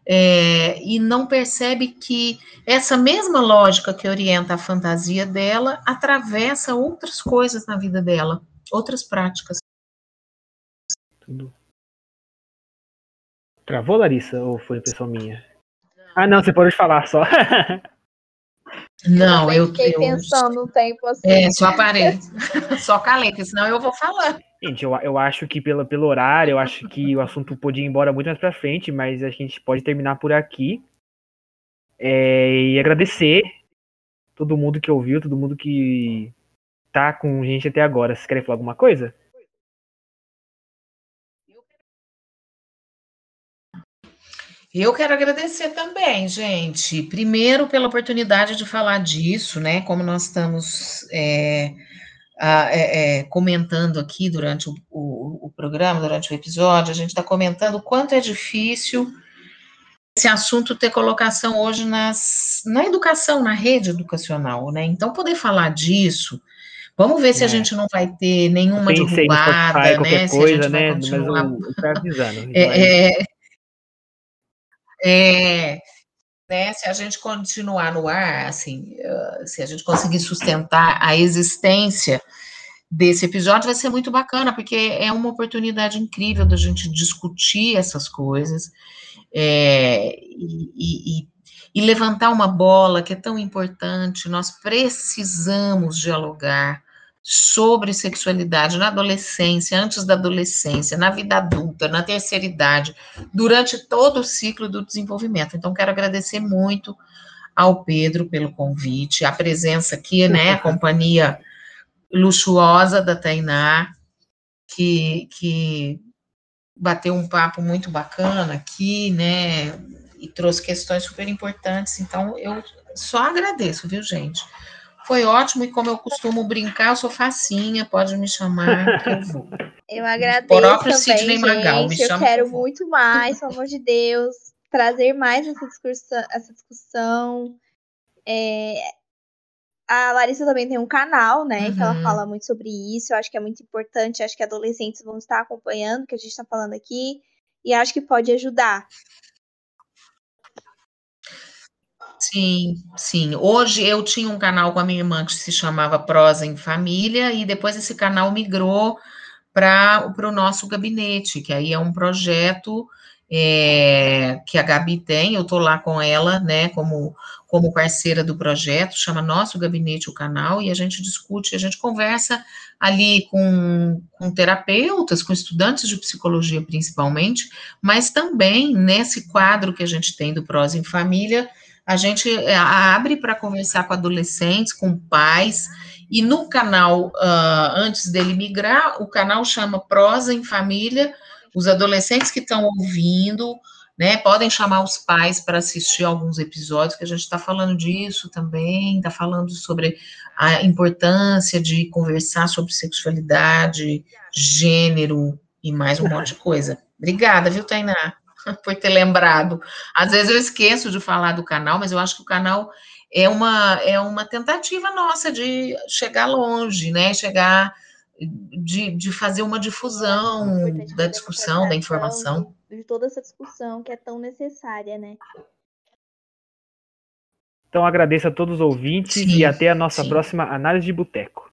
É, e não percebe que essa mesma lógica que orienta a fantasia dela atravessa outras coisas na vida dela, outras práticas. Tudo. Travou, Larissa, ou foi impressão minha? Ah, não, você pode falar só. Não, eu fiquei eu, pensando um tempo assim. É, só parei. só porque senão eu vou falar. Gente, eu, eu acho que pelo, pelo horário, eu acho que o assunto podia ir embora muito mais pra frente, mas a gente pode terminar por aqui. É, e agradecer todo mundo que ouviu, todo mundo que tá com gente até agora. Vocês querem falar alguma coisa? Eu quero agradecer também, gente. Primeiro, pela oportunidade de falar disso, né? Como nós estamos é, a, é, é, comentando aqui durante o, o, o, programa, durante o episódio, a gente está comentando o quanto é difícil esse assunto ter colocação hoje nas, na educação, na rede educacional, né? Então, poder falar disso. Vamos ver se a é. gente não vai ter nenhuma derrubada, né? Coisa, né? Continuar... Mas eu, eu avisando. é, é, é, né, se a gente continuar no ar, assim, se a gente conseguir sustentar a existência desse episódio, vai ser muito bacana, porque é uma oportunidade incrível da gente discutir essas coisas é, e, e, e levantar uma bola que é tão importante. Nós precisamos dialogar sobre sexualidade na adolescência, antes da adolescência, na vida adulta, na terceira idade, durante todo o ciclo do desenvolvimento. Então, quero agradecer muito ao Pedro pelo convite, a presença aqui, né, a companhia luxuosa da Tainá, que, que bateu um papo muito bacana aqui, né, e trouxe questões super importantes. Então, eu só agradeço, viu, gente? Foi ótimo e como eu costumo brincar, eu sou facinha, pode me chamar que eu vou. Eu agradeço também, Sidney Magal, me eu quero muito mais, pelo amor de Deus, trazer mais essa discussão. Essa discussão. É, a Larissa também tem um canal, né, uhum. que ela uhum. fala muito sobre isso. Eu acho que é muito importante, acho que adolescentes vão estar acompanhando o que a gente está falando aqui e acho que pode ajudar. Sim, sim. Hoje eu tinha um canal com a minha irmã que se chamava Prosa em Família, e depois esse canal migrou para o nosso gabinete, que aí é um projeto é, que a Gabi tem, eu estou lá com ela, né, como, como parceira do projeto, chama Nosso Gabinete o canal, e a gente discute, a gente conversa ali com, com terapeutas, com estudantes de psicologia principalmente, mas também nesse quadro que a gente tem do Prosa em Família, a gente é, abre para conversar com adolescentes, com pais, e no canal, uh, antes dele migrar, o canal chama Prosa em Família, os adolescentes que estão ouvindo, né, podem chamar os pais para assistir alguns episódios, que a gente está falando disso também, está falando sobre a importância de conversar sobre sexualidade, gênero e mais um monte de coisa. Obrigada, viu, Tainá? por ter lembrado. Às vezes eu esqueço de falar do canal, mas eu acho que o canal é uma, é uma tentativa nossa de chegar longe, né? Chegar de, de fazer uma difusão da discussão, da informação. De toda essa discussão que é tão necessária, né? Então agradeço a todos os ouvintes sim, e até a nossa sim. próxima análise de boteco.